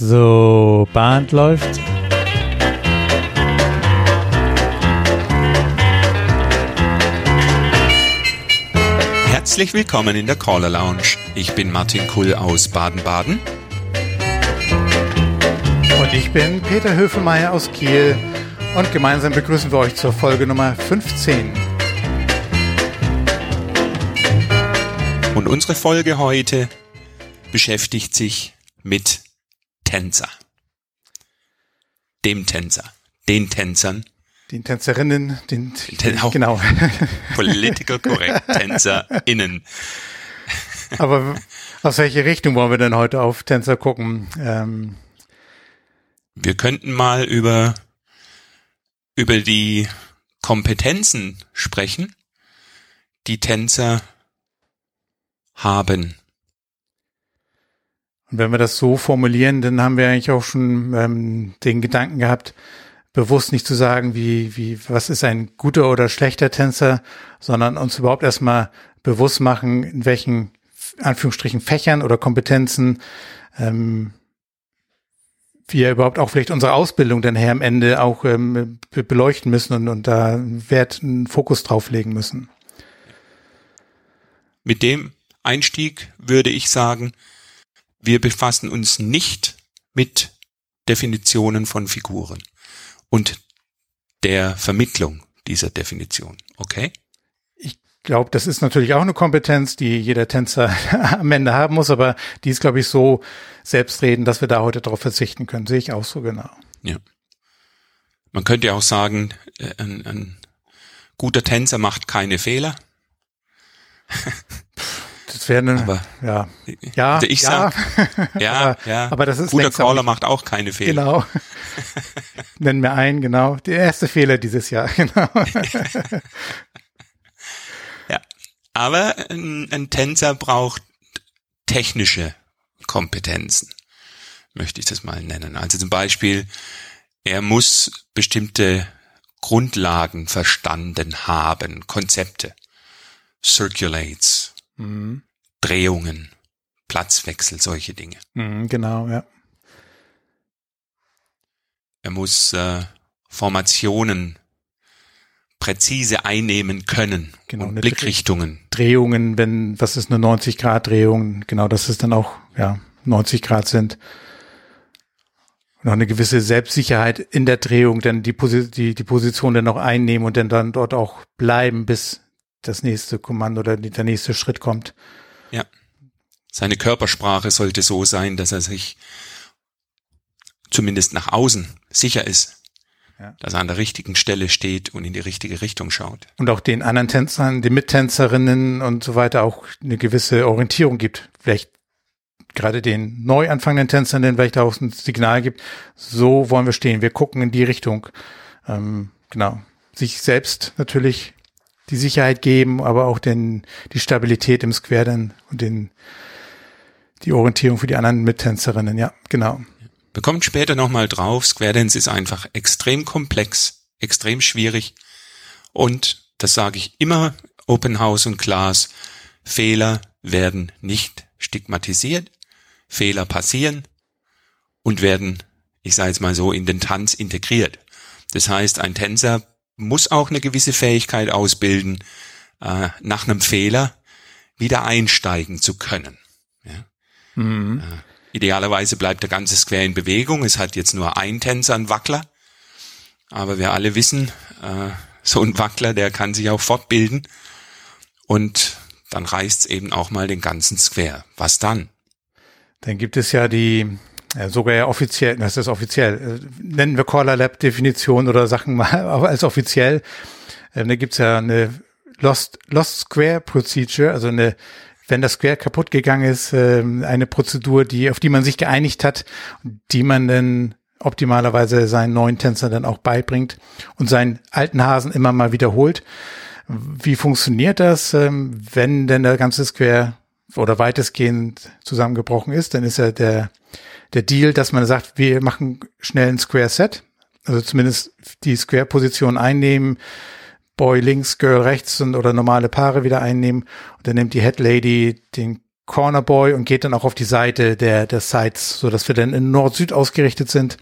So, Band läuft. Herzlich willkommen in der Caller Lounge. Ich bin Martin Kull aus Baden-Baden. Und ich bin Peter Höfelmeier aus Kiel. Und gemeinsam begrüßen wir euch zur Folge Nummer 15. Und unsere Folge heute beschäftigt sich mit Tänzer. Dem Tänzer. Den Tänzern. Den Tänzerinnen, den, den oh, genau. Political correct TänzerInnen. Aber aus welche Richtung wollen wir denn heute auf Tänzer gucken? Ähm, wir könnten mal über, über die Kompetenzen sprechen, die Tänzer haben. Und wenn wir das so formulieren, dann haben wir eigentlich auch schon ähm, den Gedanken gehabt, bewusst nicht zu sagen, wie, wie, was ist ein guter oder schlechter Tänzer, sondern uns überhaupt erstmal bewusst machen, in welchen Anführungsstrichen Fächern oder Kompetenzen ähm, wir überhaupt auch vielleicht unsere Ausbildung dann her am Ende auch ähm, beleuchten müssen und, und da Wert, einen Fokus drauf legen müssen. Mit dem Einstieg würde ich sagen, wir befassen uns nicht mit Definitionen von Figuren und der Vermittlung dieser Definition. Okay? Ich glaube, das ist natürlich auch eine Kompetenz, die jeder Tänzer am Ende haben muss, aber die ist, glaube ich, so selbstredend, dass wir da heute darauf verzichten können. Sehe ich auch so genau. Ja. Man könnte auch sagen, äh, ein, ein guter Tänzer macht keine Fehler. Das wäre eine, aber, ja, ja, also ich ja. sag, ja, aber, ja, aber das ist guter Caller macht auch keine Fehler. Genau. Nennen wir einen, genau. Der erste Fehler dieses Jahr, genau. ja, aber ein, ein Tänzer braucht technische Kompetenzen, möchte ich das mal nennen. Also zum Beispiel, er muss bestimmte Grundlagen verstanden haben, Konzepte, Circulates, mhm. Drehungen, Platzwechsel, solche Dinge. Mhm, genau, ja. Er muss äh, Formationen präzise einnehmen können genau, und Blickrichtungen. Drehungen, wenn, was ist eine 90 Grad Drehung, genau, dass es dann auch, ja, 90 Grad sind. Auch eine gewisse Selbstsicherheit in der Drehung, dann die, Posi die, die Position dann noch einnehmen und dann, dann dort auch bleiben, bis das nächste Kommando oder der nächste Schritt kommt. Ja. Seine Körpersprache sollte so sein, dass er sich zumindest nach außen sicher ist. Ja. Dass er an der richtigen Stelle steht und in die richtige Richtung schaut. Und auch den anderen Tänzern, den Mittänzerinnen und so weiter auch eine gewisse Orientierung gibt. Vielleicht gerade den neu anfangenden Tänzern, den vielleicht auch ein Signal gibt, so wollen wir stehen, wir gucken in die Richtung. Ähm, genau. Sich selbst natürlich die Sicherheit geben, aber auch den, die Stabilität im Square dann und den, die Orientierung für die anderen Mittänzerinnen. Ja, genau. Wir kommen später nochmal drauf. Square Dance ist einfach extrem komplex, extrem schwierig. Und das sage ich immer, Open House und Class, Fehler werden nicht stigmatisiert. Fehler passieren und werden, ich sage jetzt mal so, in den Tanz integriert. Das heißt, ein Tänzer muss auch eine gewisse Fähigkeit ausbilden, äh, nach einem Fehler wieder einsteigen zu können. Ja? Mhm. Äh, idealerweise bleibt der ganze Square in Bewegung. Es hat jetzt nur ein Tänzer, ein Wackler. Aber wir alle wissen, äh, so ein Wackler, der kann sich auch fortbilden. Und dann reißt es eben auch mal den ganzen Square. Was dann? Dann gibt es ja die sogar ja offiziell, das ist offiziell, äh, nennen wir Caller Lab Definition oder Sachen mal als offiziell. Ähm, da gibt's ja eine Lost, Lost Square Procedure, also eine, wenn das Square kaputt gegangen ist, ähm, eine Prozedur, die, auf die man sich geeinigt hat, die man dann optimalerweise seinen neuen Tänzer dann auch beibringt und seinen alten Hasen immer mal wiederholt. Wie funktioniert das, ähm, wenn denn der ganze Square oder weitestgehend zusammengebrochen ist? Dann ist ja der der Deal, dass man sagt, wir machen schnell ein Square Set, also zumindest die Square-Position einnehmen, Boy links, Girl rechts und, oder normale Paare wieder einnehmen. Und dann nimmt die Head Lady den Corner Boy und geht dann auch auf die Seite der, der Sites, so dass wir dann in Nord-Süd ausgerichtet sind.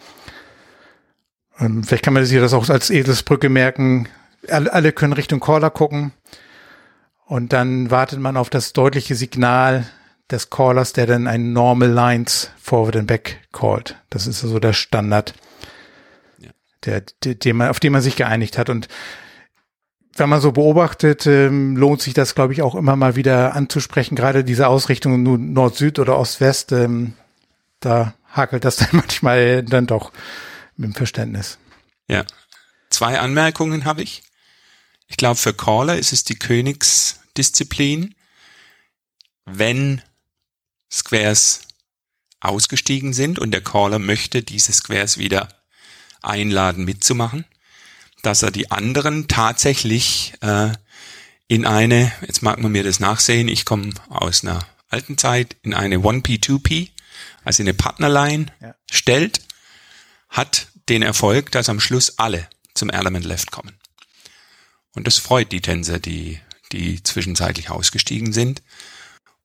Ähm, vielleicht kann man sich das auch als Eselsbrücke merken. Alle, alle können Richtung Caller gucken. Und dann wartet man auf das deutliche Signal des Callers, der dann ein Normal Lines Forward and Back callt. Das ist so also der Standard, ja. der, der, den man, auf den man sich geeinigt hat. Und wenn man so beobachtet, ähm, lohnt sich das, glaube ich, auch immer mal wieder anzusprechen. Gerade diese Ausrichtung nun Nord-Süd oder Ost-West, ähm, da hakelt das dann manchmal dann doch mit dem Verständnis. Ja. Zwei Anmerkungen habe ich. Ich glaube, für Caller ist es die Königsdisziplin, wenn Squares ausgestiegen sind und der Caller möchte diese Squares wieder einladen mitzumachen, dass er die anderen tatsächlich äh, in eine, jetzt mag man mir das nachsehen, ich komme aus einer alten Zeit, in eine 1P, 2P, also in eine Partnerline ja. stellt, hat den Erfolg, dass am Schluss alle zum Element Left kommen. Und das freut die Tänzer, die, die zwischenzeitlich ausgestiegen sind.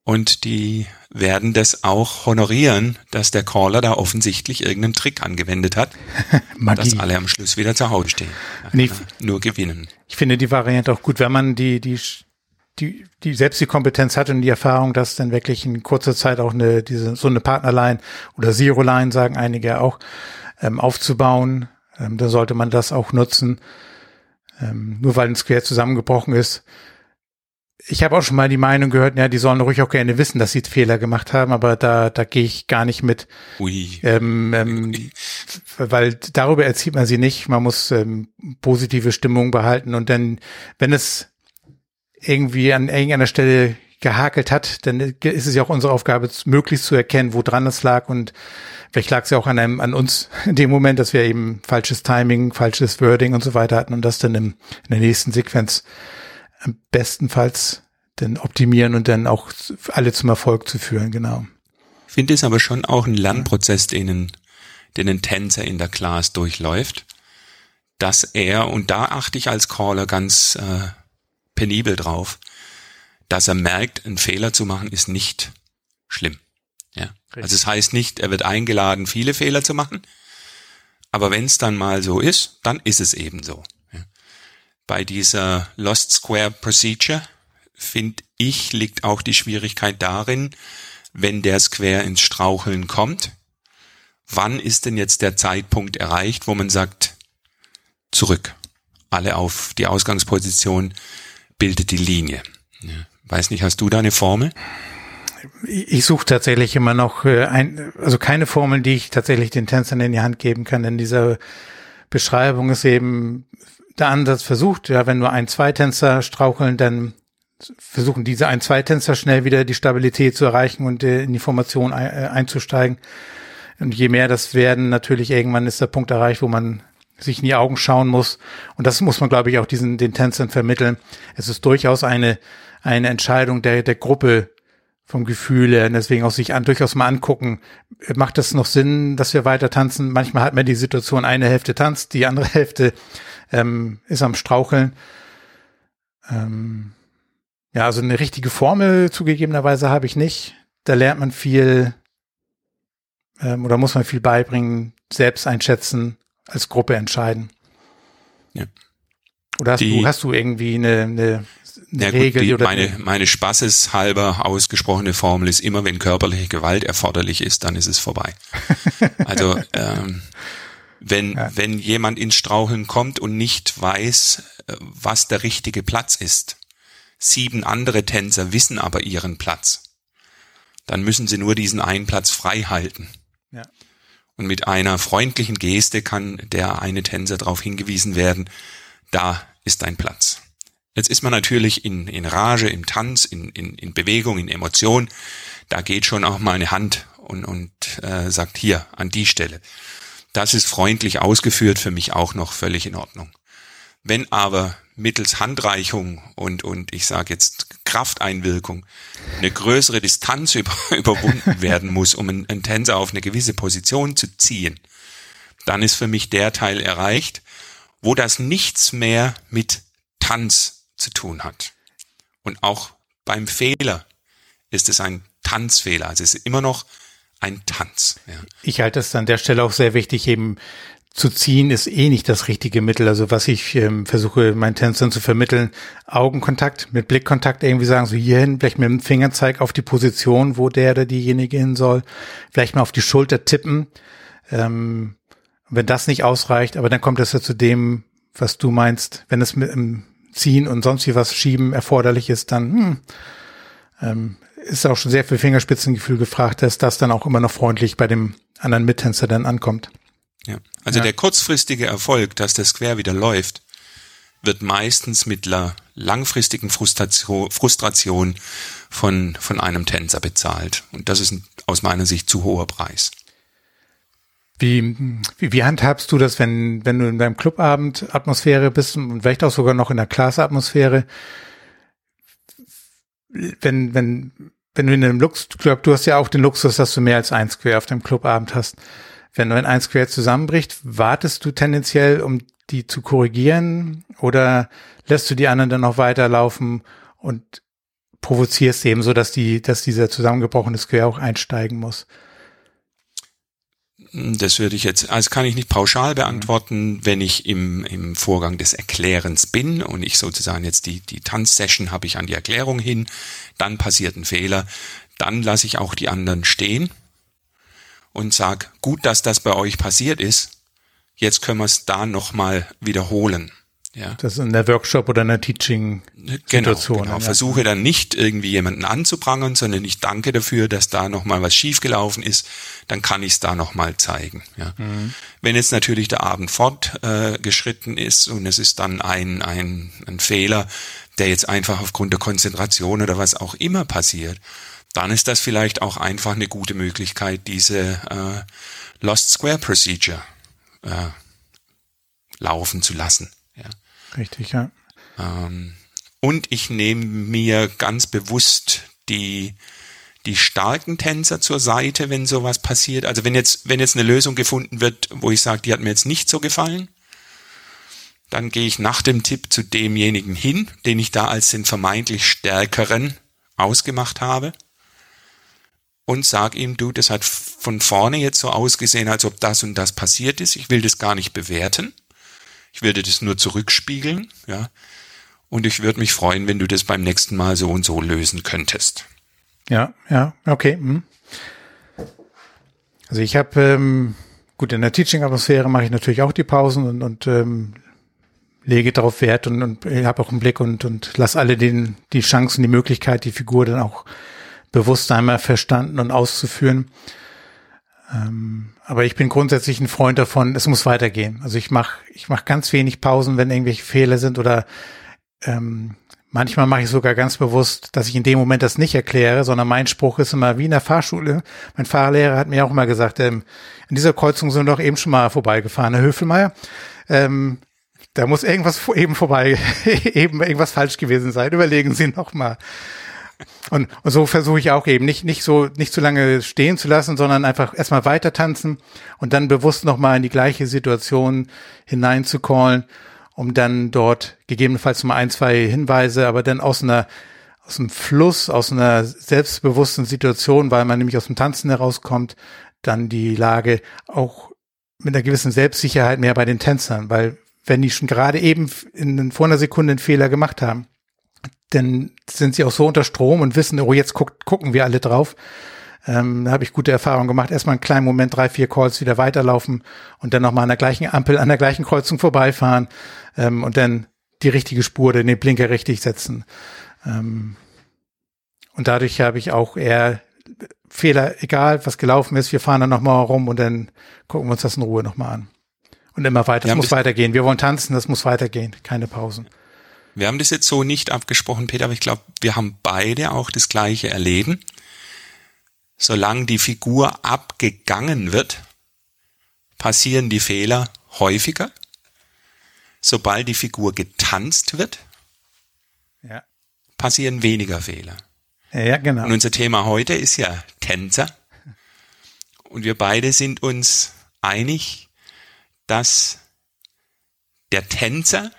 Und die werden das auch honorieren, dass der Caller da offensichtlich irgendeinen Trick angewendet hat, dass alle am Schluss wieder zu Hause stehen. Nee, nur gewinnen. Ich finde die Variante auch gut, wenn man die, die, die, die selbst die Kompetenz hat und die Erfahrung, dass dann wirklich in kurzer Zeit auch eine, diese, so eine Partnerline oder Zero-Line, sagen einige auch, ähm, aufzubauen, ähm, dann sollte man das auch nutzen. Ähm, nur weil ein Square zusammengebrochen ist, ich habe auch schon mal die Meinung gehört, ja, die sollen ruhig auch gerne wissen, dass sie Fehler gemacht haben, aber da, da gehe ich gar nicht mit. Ui. Ähm, ähm, weil darüber erzieht man sie nicht. Man muss ähm, positive Stimmung behalten und dann, wenn es irgendwie an irgendeiner Stelle gehakelt hat, dann ist es ja auch unsere Aufgabe, möglichst zu erkennen, wo dran es lag und vielleicht lag es ja auch an einem, an uns in dem Moment, dass wir eben falsches Timing, falsches Wording und so weiter hatten und das dann im, in der nächsten Sequenz bestenfalls dann optimieren und dann auch alle zum Erfolg zu führen, genau. Ich finde es aber schon auch ein Lernprozess, den, den ein Tänzer in der Class durchläuft, dass er, und da achte ich als Caller ganz äh, penibel drauf, dass er merkt, einen Fehler zu machen ist nicht schlimm. Ja. Richtig. Also es das heißt nicht, er wird eingeladen, viele Fehler zu machen, aber wenn es dann mal so ist, dann ist es eben so bei dieser Lost Square Procedure, finde ich, liegt auch die Schwierigkeit darin, wenn der Square ins Straucheln kommt, wann ist denn jetzt der Zeitpunkt erreicht, wo man sagt, zurück, alle auf die Ausgangsposition, bildet die Linie. Weiß nicht, hast du da eine Formel? Ich suche tatsächlich immer noch äh, ein, also keine Formel, die ich tatsächlich den Tänzern in die Hand geben kann. In dieser Beschreibung ist eben der Ansatz versucht, ja, wenn nur ein, zwei Tänzer straucheln, dann versuchen diese ein, zwei Tänzer schnell wieder die Stabilität zu erreichen und äh, in die Formation äh, einzusteigen. Und je mehr das werden, natürlich irgendwann ist der Punkt erreicht, wo man sich in die Augen schauen muss. Und das muss man, glaube ich, auch diesen, den Tänzern vermitteln. Es ist durchaus eine, eine Entscheidung der, der Gruppe vom Gefühl her. Und deswegen auch sich an, durchaus mal angucken. Macht das noch Sinn, dass wir weiter tanzen? Manchmal hat man die Situation, eine Hälfte tanzt, die andere Hälfte ähm, ist am Straucheln. Ähm, ja, also eine richtige Formel zugegebenerweise habe ich nicht. Da lernt man viel ähm, oder muss man viel beibringen, selbst einschätzen, als Gruppe entscheiden. Ja. Oder hast die, du hast du irgendwie eine, eine, ja, Regel? die, oder meine meine spaßeshalber ausgesprochene Formel ist immer, wenn körperliche Gewalt erforderlich ist, dann ist es vorbei. also ähm, wenn, ja. wenn jemand ins Straucheln kommt und nicht weiß, äh, was der richtige Platz ist. Sieben andere Tänzer wissen aber ihren Platz. Dann müssen sie nur diesen einen Platz frei halten. Ja. Und mit einer freundlichen Geste kann der eine Tänzer darauf hingewiesen werden, da ist dein Platz. Jetzt ist man natürlich in, in Rage, im Tanz, in, in, in Bewegung, in Emotion. Da geht schon auch mal eine Hand und, und äh, sagt hier an die Stelle. Das ist freundlich ausgeführt, für mich auch noch völlig in Ordnung. Wenn aber mittels Handreichung und, und ich sage jetzt Krafteinwirkung eine größere Distanz über, überwunden werden muss, um einen, Tänzer auf eine gewisse Position zu ziehen, dann ist für mich der Teil erreicht, wo das nichts mehr mit Tanz zu tun hat. Und auch beim Fehler ist es ein Tanzfehler. Also es ist immer noch ein Tanz. Ja. Ich halte es an der Stelle auch sehr wichtig, eben zu ziehen ist eh nicht das richtige Mittel. Also was ich ähm, versuche meinen Tänzern zu vermitteln, Augenkontakt mit Blickkontakt irgendwie sagen, so hierhin, vielleicht mit dem Fingerzeig auf die Position, wo der oder diejenige hin soll, vielleicht mal auf die Schulter tippen. Ähm, wenn das nicht ausreicht, aber dann kommt es ja zu dem, was du meinst, wenn es mit dem Ziehen und sonst wie was Schieben erforderlich ist, dann hm, ähm, ist auch schon sehr viel Fingerspitzengefühl gefragt, dass das dann auch immer noch freundlich bei dem anderen Mittänzer dann ankommt. Ja. Also ja. der kurzfristige Erfolg, dass der Square wieder läuft, wird meistens mit einer langfristigen Frustration, Frustration von, von einem Tänzer bezahlt. Und das ist ein, aus meiner Sicht zu hoher Preis. Wie, wie, wie handhabst du das, wenn, wenn du in deinem Clubabend Atmosphäre bist und vielleicht auch sogar noch in der Klasse-Atmosphäre? Wenn, wenn, wenn du in einem Luxusclub, du hast ja auch den Luxus, dass du mehr als ein Square auf deinem Clubabend hast. Wenn du ein Square zusammenbricht, wartest du tendenziell, um die zu korrigieren oder lässt du die anderen dann noch weiterlaufen und provozierst eben so, dass die, dass dieser zusammengebrochene Square auch einsteigen muss? Das würde ich jetzt, also kann ich nicht pauschal beantworten, wenn ich im, im Vorgang des Erklärens bin und ich sozusagen jetzt die, die Tanzsession habe ich an die Erklärung hin, dann passiert ein Fehler, dann lasse ich auch die anderen stehen und sag, gut, dass das bei euch passiert ist, jetzt können wir es da nochmal wiederholen. Ja. Das ist in der Workshop oder in der Teaching-Situation. Genau, genau. Ja. Versuche dann nicht irgendwie jemanden anzuprangern, sondern ich danke dafür, dass da nochmal was schiefgelaufen ist, dann kann ich es da nochmal zeigen. Ja. Mhm. Wenn jetzt natürlich der Abend fortgeschritten äh, ist und es ist dann ein, ein, ein Fehler, der jetzt einfach aufgrund der Konzentration oder was auch immer passiert, dann ist das vielleicht auch einfach eine gute Möglichkeit, diese äh, Lost Square Procedure äh, laufen zu lassen. Richtig, ja. Ähm, und ich nehme mir ganz bewusst die die starken Tänzer zur Seite, wenn sowas passiert. Also wenn jetzt wenn jetzt eine Lösung gefunden wird, wo ich sage, die hat mir jetzt nicht so gefallen, dann gehe ich nach dem Tipp zu demjenigen hin, den ich da als den vermeintlich stärkeren ausgemacht habe und sag ihm, du, das hat von vorne jetzt so ausgesehen, als ob das und das passiert ist. Ich will das gar nicht bewerten. Ich würde das nur zurückspiegeln, ja. Und ich würde mich freuen, wenn du das beim nächsten Mal so und so lösen könntest. Ja, ja, okay. Hm. Also ich habe, ähm, gut, in der Teaching-Atmosphäre mache ich natürlich auch die Pausen und, und ähm, lege darauf Wert und, und habe auch einen Blick und, und lass alle den, die Chancen, die Möglichkeit, die Figur dann auch bewusst einmal verstanden und auszuführen. Ähm, aber ich bin grundsätzlich ein Freund davon, es muss weitergehen. Also ich mache ich mach ganz wenig Pausen, wenn irgendwelche Fehler sind oder ähm, manchmal mache ich sogar ganz bewusst, dass ich in dem Moment das nicht erkläre, sondern mein Spruch ist immer wie in der Fahrschule. Mein Fahrlehrer hat mir auch immer gesagt, ähm, in dieser Kreuzung sind wir doch eben schon mal vorbeigefahren, Herr Höfelmeier. Ähm, da muss irgendwas eben vorbei, eben irgendwas falsch gewesen sein. Überlegen Sie noch mal. Und, und so versuche ich auch eben nicht, nicht so, nicht zu lange stehen zu lassen, sondern einfach erstmal weiter tanzen und dann bewusst nochmal in die gleiche Situation hineinzucallen, um dann dort gegebenenfalls mal ein, zwei Hinweise, aber dann aus einer, aus einem Fluss, aus einer selbstbewussten Situation, weil man nämlich aus dem Tanzen herauskommt, dann die Lage auch mit einer gewissen Selbstsicherheit mehr bei den Tänzern, weil wenn die schon gerade eben in, vor einer Sekunde einen Fehler gemacht haben, dann sind sie auch so unter Strom und wissen, oh, jetzt guck, gucken wir alle drauf. Ähm, da habe ich gute Erfahrungen gemacht. Erstmal einen kleinen Moment, drei, vier Calls wieder weiterlaufen und dann nochmal an der gleichen Ampel, an der gleichen Kreuzung vorbeifahren ähm, und dann die richtige Spur, den Blinker richtig setzen. Ähm, und dadurch habe ich auch eher Fehler, egal was gelaufen ist, wir fahren dann nochmal rum und dann gucken wir uns das in Ruhe nochmal an. Und immer weiter, es muss weitergehen. Wir wollen tanzen, das muss weitergehen, keine Pausen. Wir haben das jetzt so nicht abgesprochen, Peter, aber ich glaube, wir haben beide auch das gleiche erleben. Solange die Figur abgegangen wird, passieren die Fehler häufiger. Sobald die Figur getanzt wird, ja. passieren weniger Fehler. Ja, genau. Und unser Thema heute ist ja Tänzer. Und wir beide sind uns einig, dass der Tänzer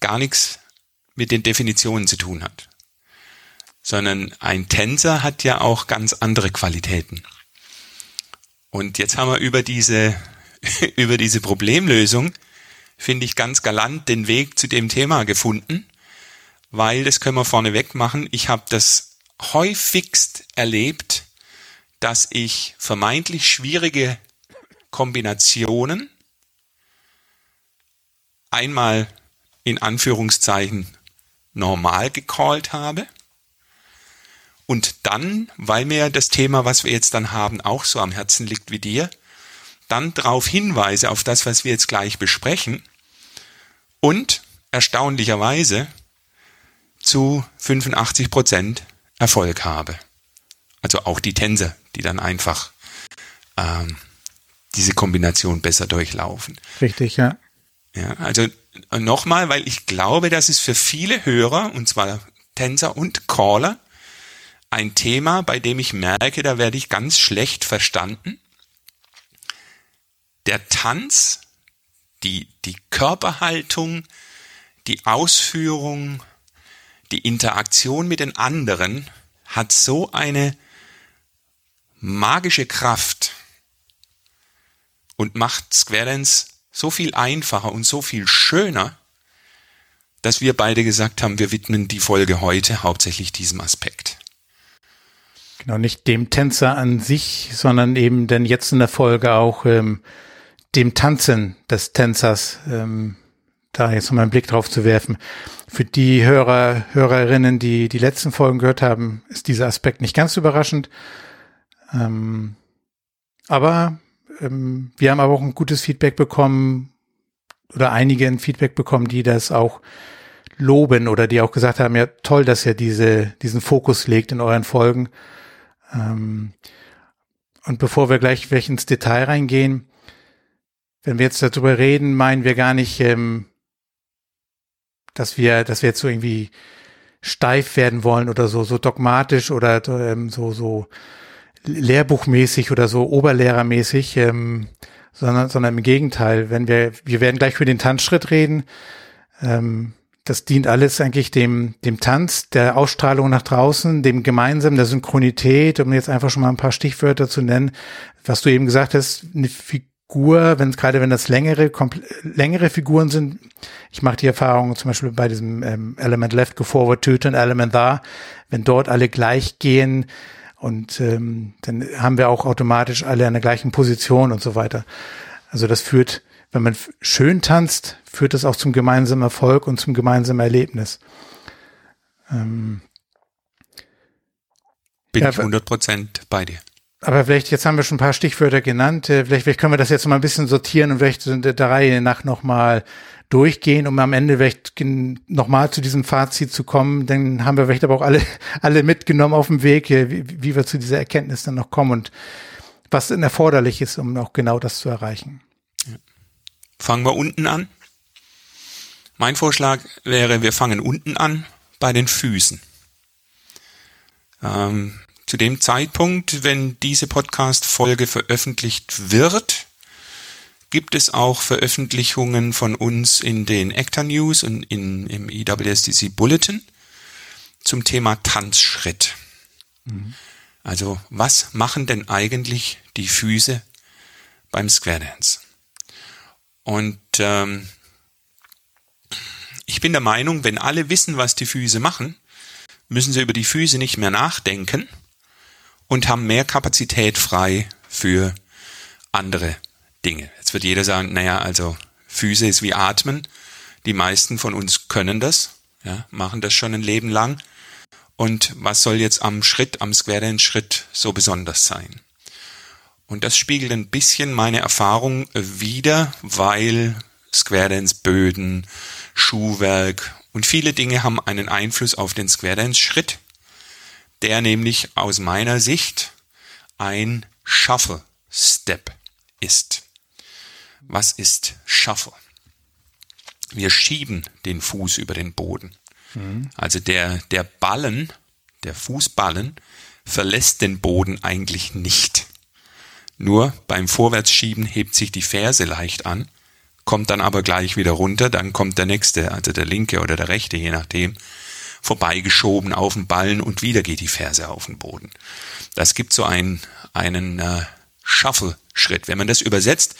gar nichts mit den Definitionen zu tun hat, sondern ein Tänzer hat ja auch ganz andere Qualitäten. Und jetzt haben wir über diese, über diese Problemlösung, finde ich ganz galant den Weg zu dem Thema gefunden, weil das können wir vorneweg machen. Ich habe das häufigst erlebt, dass ich vermeintlich schwierige Kombinationen einmal in Anführungszeichen normal gecallt habe und dann, weil mir das Thema, was wir jetzt dann haben, auch so am Herzen liegt wie dir, dann darauf hinweise auf das, was wir jetzt gleich besprechen und erstaunlicherweise zu 85 Prozent Erfolg habe. Also auch die Tänzer, die dann einfach ähm, diese Kombination besser durchlaufen. Richtig, ja. Ja, also nochmal, weil ich glaube, dass es für viele Hörer, und zwar Tänzer und Caller, ein Thema, bei dem ich merke, da werde ich ganz schlecht verstanden. Der Tanz, die, die Körperhaltung, die Ausführung, die Interaktion mit den anderen hat so eine magische Kraft und macht Square Dance so viel einfacher und so viel schöner, dass wir beide gesagt haben, wir widmen die Folge heute hauptsächlich diesem Aspekt. Genau, nicht dem Tänzer an sich, sondern eben denn jetzt in der Folge auch ähm, dem Tanzen des Tänzers, ähm, da jetzt nochmal einen Blick drauf zu werfen. Für die Hörer, Hörerinnen, die die letzten Folgen gehört haben, ist dieser Aspekt nicht ganz überraschend. Ähm, aber ähm, wir haben aber auch ein gutes Feedback bekommen oder einige ein Feedback bekommen, die das auch loben oder die auch gesagt haben, ja toll, dass ihr diese, diesen Fokus legt in euren Folgen. Ähm, und bevor wir gleich welch ins Detail reingehen, wenn wir jetzt darüber reden, meinen wir gar nicht, ähm, dass wir, dass wir jetzt so irgendwie steif werden wollen oder so, so dogmatisch oder ähm, so, so lehrbuchmäßig oder so oberlehrermäßig, ähm, sondern, sondern im Gegenteil, wenn wir, wir werden gleich für den Tanzschritt reden, ähm, das dient alles eigentlich dem, dem Tanz, der Ausstrahlung nach draußen, dem gemeinsamen, der Synchronität, um jetzt einfach schon mal ein paar Stichwörter zu nennen. Was du eben gesagt hast, eine Figur, wenn gerade wenn das längere, längere Figuren sind, ich mache die Erfahrung zum Beispiel bei diesem ähm, Element Left, Go Forward, Töte und Element Da, wenn dort alle gleich gehen, und ähm, dann haben wir auch automatisch alle an der gleichen Position und so weiter. Also das führt wenn man schön tanzt, führt das auch zum gemeinsamen Erfolg und zum gemeinsamen Erlebnis. Ähm, Bin ja, ich 100 Prozent bei dir. Aber vielleicht, jetzt haben wir schon ein paar Stichwörter genannt, äh, vielleicht, vielleicht können wir das jetzt mal ein bisschen sortieren und vielleicht in der Reihe nach nochmal durchgehen, um am Ende vielleicht nochmal zu diesem Fazit zu kommen. Dann haben wir vielleicht aber auch alle, alle mitgenommen auf dem Weg, wie, wie wir zu dieser Erkenntnis dann noch kommen und was denn erforderlich ist, um auch genau das zu erreichen. Fangen wir unten an. Mein Vorschlag wäre, wir fangen unten an bei den Füßen. Ähm, zu dem Zeitpunkt, wenn diese Podcast-Folge veröffentlicht wird, gibt es auch Veröffentlichungen von uns in den Actor News und in, im EWSDC Bulletin zum Thema Tanzschritt. Mhm. Also, was machen denn eigentlich die Füße beim Square Dance? Und ähm, ich bin der Meinung, wenn alle wissen, was die Füße machen, müssen sie über die Füße nicht mehr nachdenken und haben mehr Kapazität frei für andere Dinge. Jetzt wird jeder sagen, naja, also Füße ist wie Atmen. Die meisten von uns können das, ja, machen das schon ein Leben lang. Und was soll jetzt am Schritt, am Square Dance Schritt so besonders sein? Und das spiegelt ein bisschen meine Erfahrung wider, weil Square Dance Böden, Schuhwerk und viele Dinge haben einen Einfluss auf den Square Dance Schritt, der nämlich aus meiner Sicht ein Shuffle Step ist. Was ist Shuffle? Wir schieben den Fuß über den Boden. Mhm. Also der, der Ballen, der Fußballen verlässt den Boden eigentlich nicht. Nur beim Vorwärtsschieben hebt sich die Ferse leicht an, kommt dann aber gleich wieder runter, dann kommt der nächste, also der linke oder der rechte, je nachdem. vorbeigeschoben auf den Ballen und wieder geht die Ferse auf den Boden. Das gibt so einen, einen äh, Shuffle-Schritt. Wenn man das übersetzt,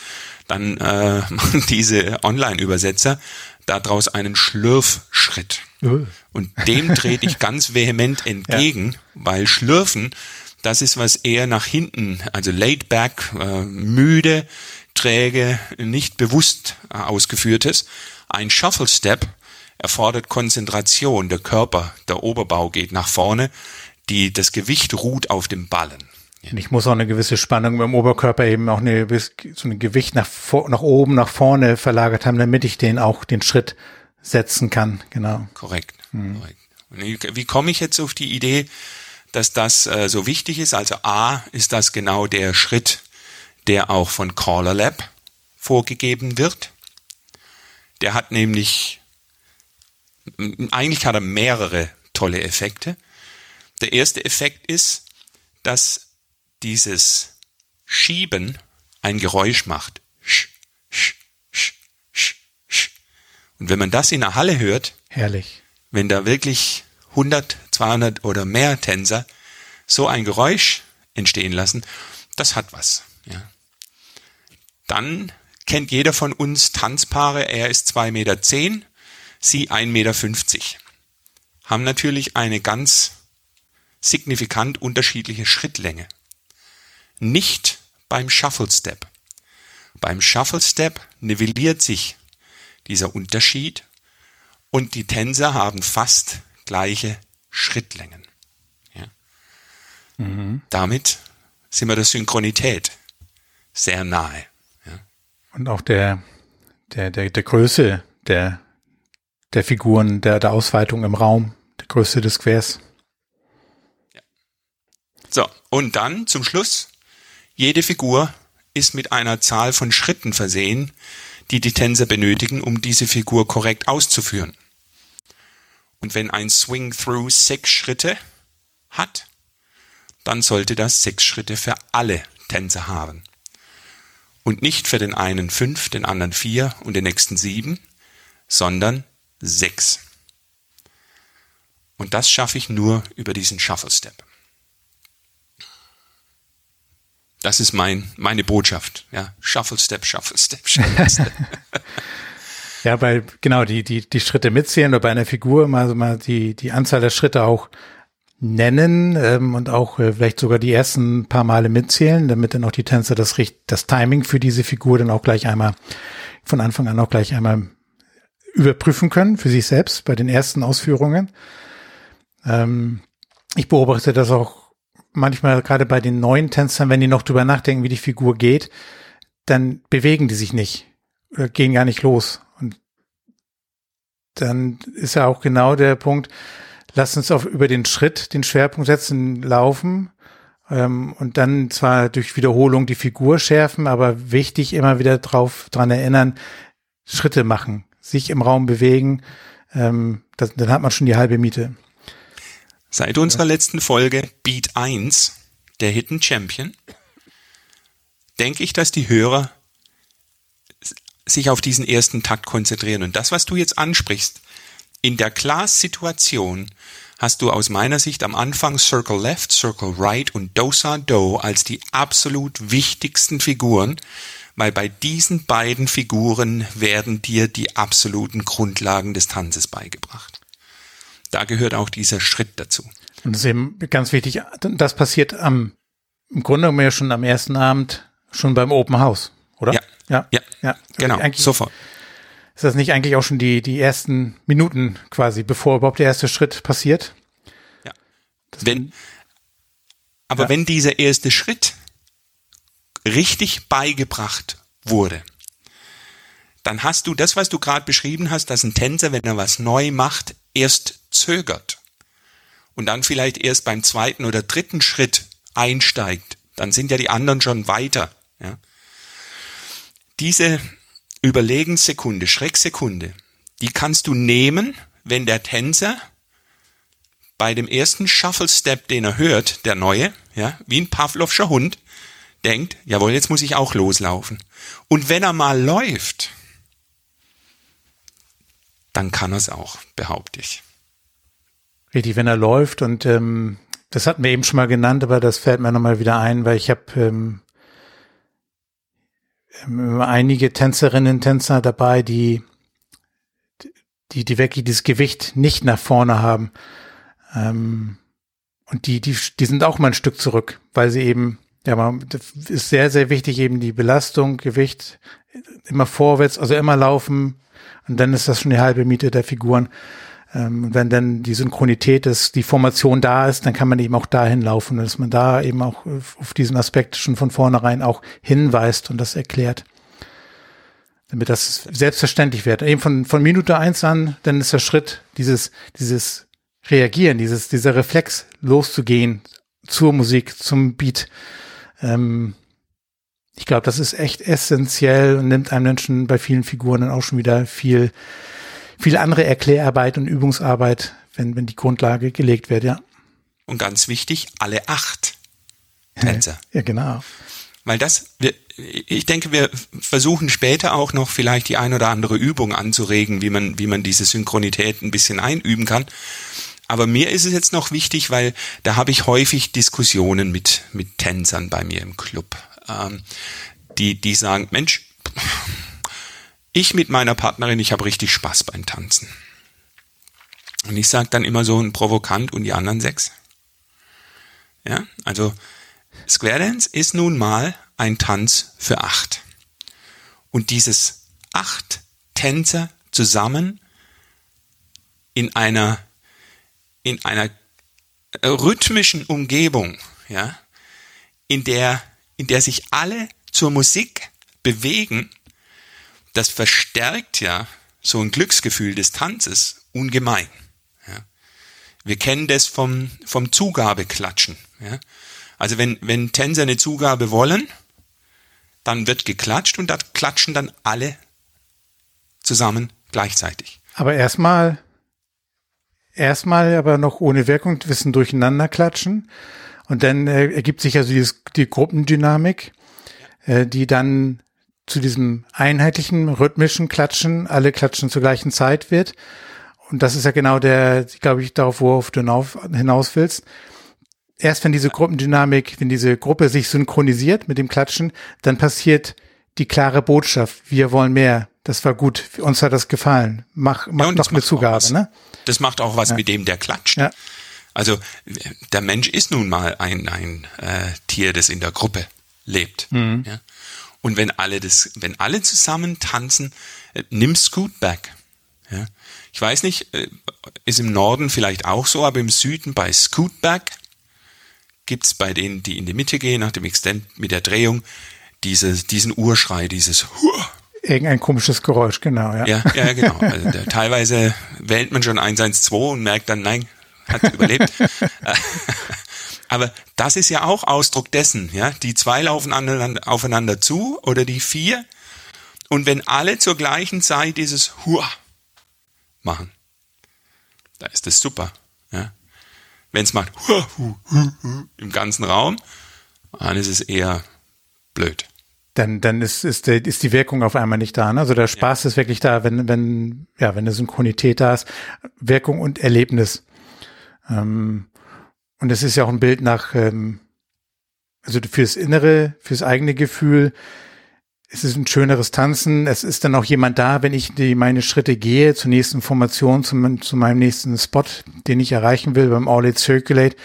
dann äh, machen diese Online-Übersetzer daraus einen Schlürfschritt. Uh. Und dem trete ich ganz vehement entgegen, ja. weil Schlürfen, das ist was eher nach hinten, also laid back, äh, müde, träge, nicht bewusst äh, ausgeführtes. Ein Shuffle Step erfordert Konzentration. Der Körper, der Oberbau geht nach vorne, die, das Gewicht ruht auf dem Ballen. Ich muss auch eine gewisse Spannung im Oberkörper eben auch eine, so ein Gewicht nach, nach oben, nach vorne verlagert haben, damit ich den auch den Schritt setzen kann. Genau. Korrekt. Hm. korrekt. Und wie komme ich jetzt auf die Idee, dass das äh, so wichtig ist? Also A ist das genau der Schritt, der auch von Caller Lab vorgegeben wird. Der hat nämlich, eigentlich hat er mehrere tolle Effekte. Der erste Effekt ist, dass dieses Schieben ein Geräusch macht. Und wenn man das in der Halle hört, herrlich. Wenn da wirklich 100, 200 oder mehr Tänzer so ein Geräusch entstehen lassen, das hat was. Ja. Dann kennt jeder von uns Tanzpaare, er ist 2,10 Meter, zehn, sie 1,50 Meter. Haben natürlich eine ganz signifikant unterschiedliche Schrittlänge. Nicht beim Shuffle Step. Beim Shuffle Step nivelliert sich dieser Unterschied und die Tänzer haben fast gleiche Schrittlängen. Ja. Mhm. Damit sind wir der Synchronität sehr nahe. Ja. Und auch der, der, der, der Größe der, der Figuren, der, der Ausweitung im Raum, der Größe des Quers. Ja. So, und dann zum Schluss, jede Figur ist mit einer Zahl von Schritten versehen, die die Tänzer benötigen, um diese Figur korrekt auszuführen. Und wenn ein Swing Through sechs Schritte hat, dann sollte das sechs Schritte für alle Tänzer haben. Und nicht für den einen fünf, den anderen vier und den nächsten sieben, sondern sechs. Und das schaffe ich nur über diesen Shuffle Step. Das ist mein, meine Botschaft. Ja, Shuffle Step, Shuffle Step, Shuffle Step. ja, weil genau die die die Schritte mitzählen oder bei einer Figur mal mal die die Anzahl der Schritte auch nennen ähm, und auch äh, vielleicht sogar die ersten paar Male mitzählen, damit dann auch die Tänzer das das Timing für diese Figur dann auch gleich einmal von Anfang an auch gleich einmal überprüfen können für sich selbst bei den ersten Ausführungen. Ähm, ich beobachte das auch manchmal gerade bei den neuen Tänzern, wenn die noch drüber nachdenken, wie die Figur geht, dann bewegen die sich nicht oder gehen gar nicht los. Und dann ist ja auch genau der Punkt, lass uns auf über den Schritt den Schwerpunkt setzen, laufen ähm, und dann zwar durch Wiederholung die Figur schärfen, aber wichtig immer wieder drauf dran erinnern, Schritte machen, sich im Raum bewegen, ähm, das, dann hat man schon die halbe Miete. Seit unserer letzten Folge Beat 1, der Hidden Champion, denke ich, dass die Hörer sich auf diesen ersten Takt konzentrieren. Und das, was du jetzt ansprichst, in der Class-Situation hast du aus meiner Sicht am Anfang Circle Left, Circle Right und Dosa Do als die absolut wichtigsten Figuren, weil bei diesen beiden Figuren werden dir die absoluten Grundlagen des Tanzes beigebracht da gehört auch dieser Schritt dazu. Und das ist eben ganz wichtig, das passiert am, im Grunde genommen ja schon am ersten Abend, schon beim Open House, oder? Ja, ja, ja, ja genau, sofort. Ist das nicht eigentlich auch schon die, die ersten Minuten quasi, bevor überhaupt der erste Schritt passiert? Ja. wenn, aber ja. wenn dieser erste Schritt richtig beigebracht wurde, dann hast du das, was du gerade beschrieben hast, dass ein Tänzer, wenn er was neu macht, erst zögert und dann vielleicht erst beim zweiten oder dritten Schritt einsteigt, dann sind ja die anderen schon weiter. Ja. Diese Überlegenssekunde, Schrecksekunde, die kannst du nehmen, wenn der Tänzer bei dem ersten Shuffle Step, den er hört, der neue, ja, wie ein Pavlovscher Hund, denkt, jawohl, jetzt muss ich auch loslaufen. Und wenn er mal läuft, dann kann er es auch, behaupte ich. Richtig, wenn er läuft und ähm, das hatten wir eben schon mal genannt, aber das fällt mir nochmal wieder ein, weil ich habe ähm, ähm, einige Tänzerinnen und Tänzer dabei, die, die, die wirklich dieses Gewicht nicht nach vorne haben. Ähm, und die, die, die sind auch mal ein Stück zurück, weil sie eben, ja, man, das ist sehr, sehr wichtig, eben die Belastung, Gewicht, immer vorwärts, also immer laufen. Und dann ist das schon die halbe Miete der Figuren. Ähm, wenn dann die Synchronität ist, die Formation da ist, dann kann man eben auch dahin laufen, dass man da eben auch auf diesen Aspekt schon von vornherein auch hinweist und das erklärt. Damit das selbstverständlich wird. Eben von, von Minute eins an, dann ist der Schritt, dieses, dieses Reagieren, dieses, dieser Reflex loszugehen zur Musik, zum Beat. Ähm, ich glaube, das ist echt essentiell und nimmt einem Menschen bei vielen Figuren dann auch schon wieder viel viel andere Erklärarbeit und Übungsarbeit, wenn, wenn die Grundlage gelegt wird, ja. Und ganz wichtig, alle acht Tänzer. Ja, genau. Weil das, wir, ich denke, wir versuchen später auch noch vielleicht die ein oder andere Übung anzuregen, wie man, wie man diese Synchronität ein bisschen einüben kann. Aber mir ist es jetzt noch wichtig, weil da habe ich häufig Diskussionen mit, mit Tänzern bei mir im Club, ähm, die, die sagen, Mensch, ich mit meiner Partnerin, ich habe richtig Spaß beim Tanzen. Und ich sage dann immer so ein Provokant und die anderen sechs. Ja, also Square Dance ist nun mal ein Tanz für acht. Und dieses acht Tänzer zusammen in einer, in einer rhythmischen Umgebung, ja, in der, in der sich alle zur Musik bewegen das verstärkt ja so ein Glücksgefühl des Tanzes ungemein. Ja. Wir kennen das vom, vom Zugabeklatschen. Ja. Also wenn, wenn Tänzer eine Zugabe wollen, dann wird geklatscht und da klatschen dann alle zusammen gleichzeitig. Aber erstmal, erstmal aber noch ohne Wirkung, wissen durcheinander klatschen. Und dann äh, ergibt sich also dieses, die Gruppendynamik, äh, die dann zu diesem einheitlichen, rhythmischen Klatschen, alle klatschen zur gleichen Zeit wird. Und das ist ja genau der, glaube ich, darauf, worauf du hinaus willst. Erst wenn diese Gruppendynamik, wenn diese Gruppe sich synchronisiert mit dem Klatschen, dann passiert die klare Botschaft, wir wollen mehr. Das war gut, uns hat das gefallen. Mach, mach ja, noch eine Zugabe, ne? Das macht auch was ja. mit dem, der klatscht. Ja. Also der Mensch ist nun mal ein, ein äh, Tier, das in der Gruppe lebt. Mhm. Ja? Und wenn alle das, wenn alle zusammen tanzen, äh, nimm Scootback. Ja. Ich weiß nicht, äh, ist im Norden vielleicht auch so, aber im Süden bei Scootback gibt's bei denen, die in die Mitte gehen, nach dem Extent mit der Drehung, diese, diesen Urschrei, dieses Hua. Irgendein komisches Geräusch, genau, ja. Ja, ja genau. Also da, teilweise wählt man schon 112 und merkt dann, nein, hat überlebt. Aber das ist ja auch Ausdruck dessen, ja. Die zwei laufen aufeinander zu oder die vier. Und wenn alle zur gleichen Zeit dieses Hua machen, da ist das super, ja. Wenn es macht Hua, hu, hu, hu, im ganzen Raum, dann ist es eher blöd. Dann, dann ist, ist, die, ist die Wirkung auf einmal nicht da. Ne? Also der Spaß ja. ist wirklich da, wenn, wenn, ja, wenn eine Synchronität da ist. Wirkung und Erlebnis. Ähm, und es ist ja auch ein Bild nach, ähm, also fürs Innere, fürs eigene Gefühl. Es ist ein schöneres Tanzen. Es ist dann auch jemand da, wenn ich die, meine Schritte gehe zur nächsten Formation, zum, zu meinem nächsten Spot, den ich erreichen will beim All It Circulate.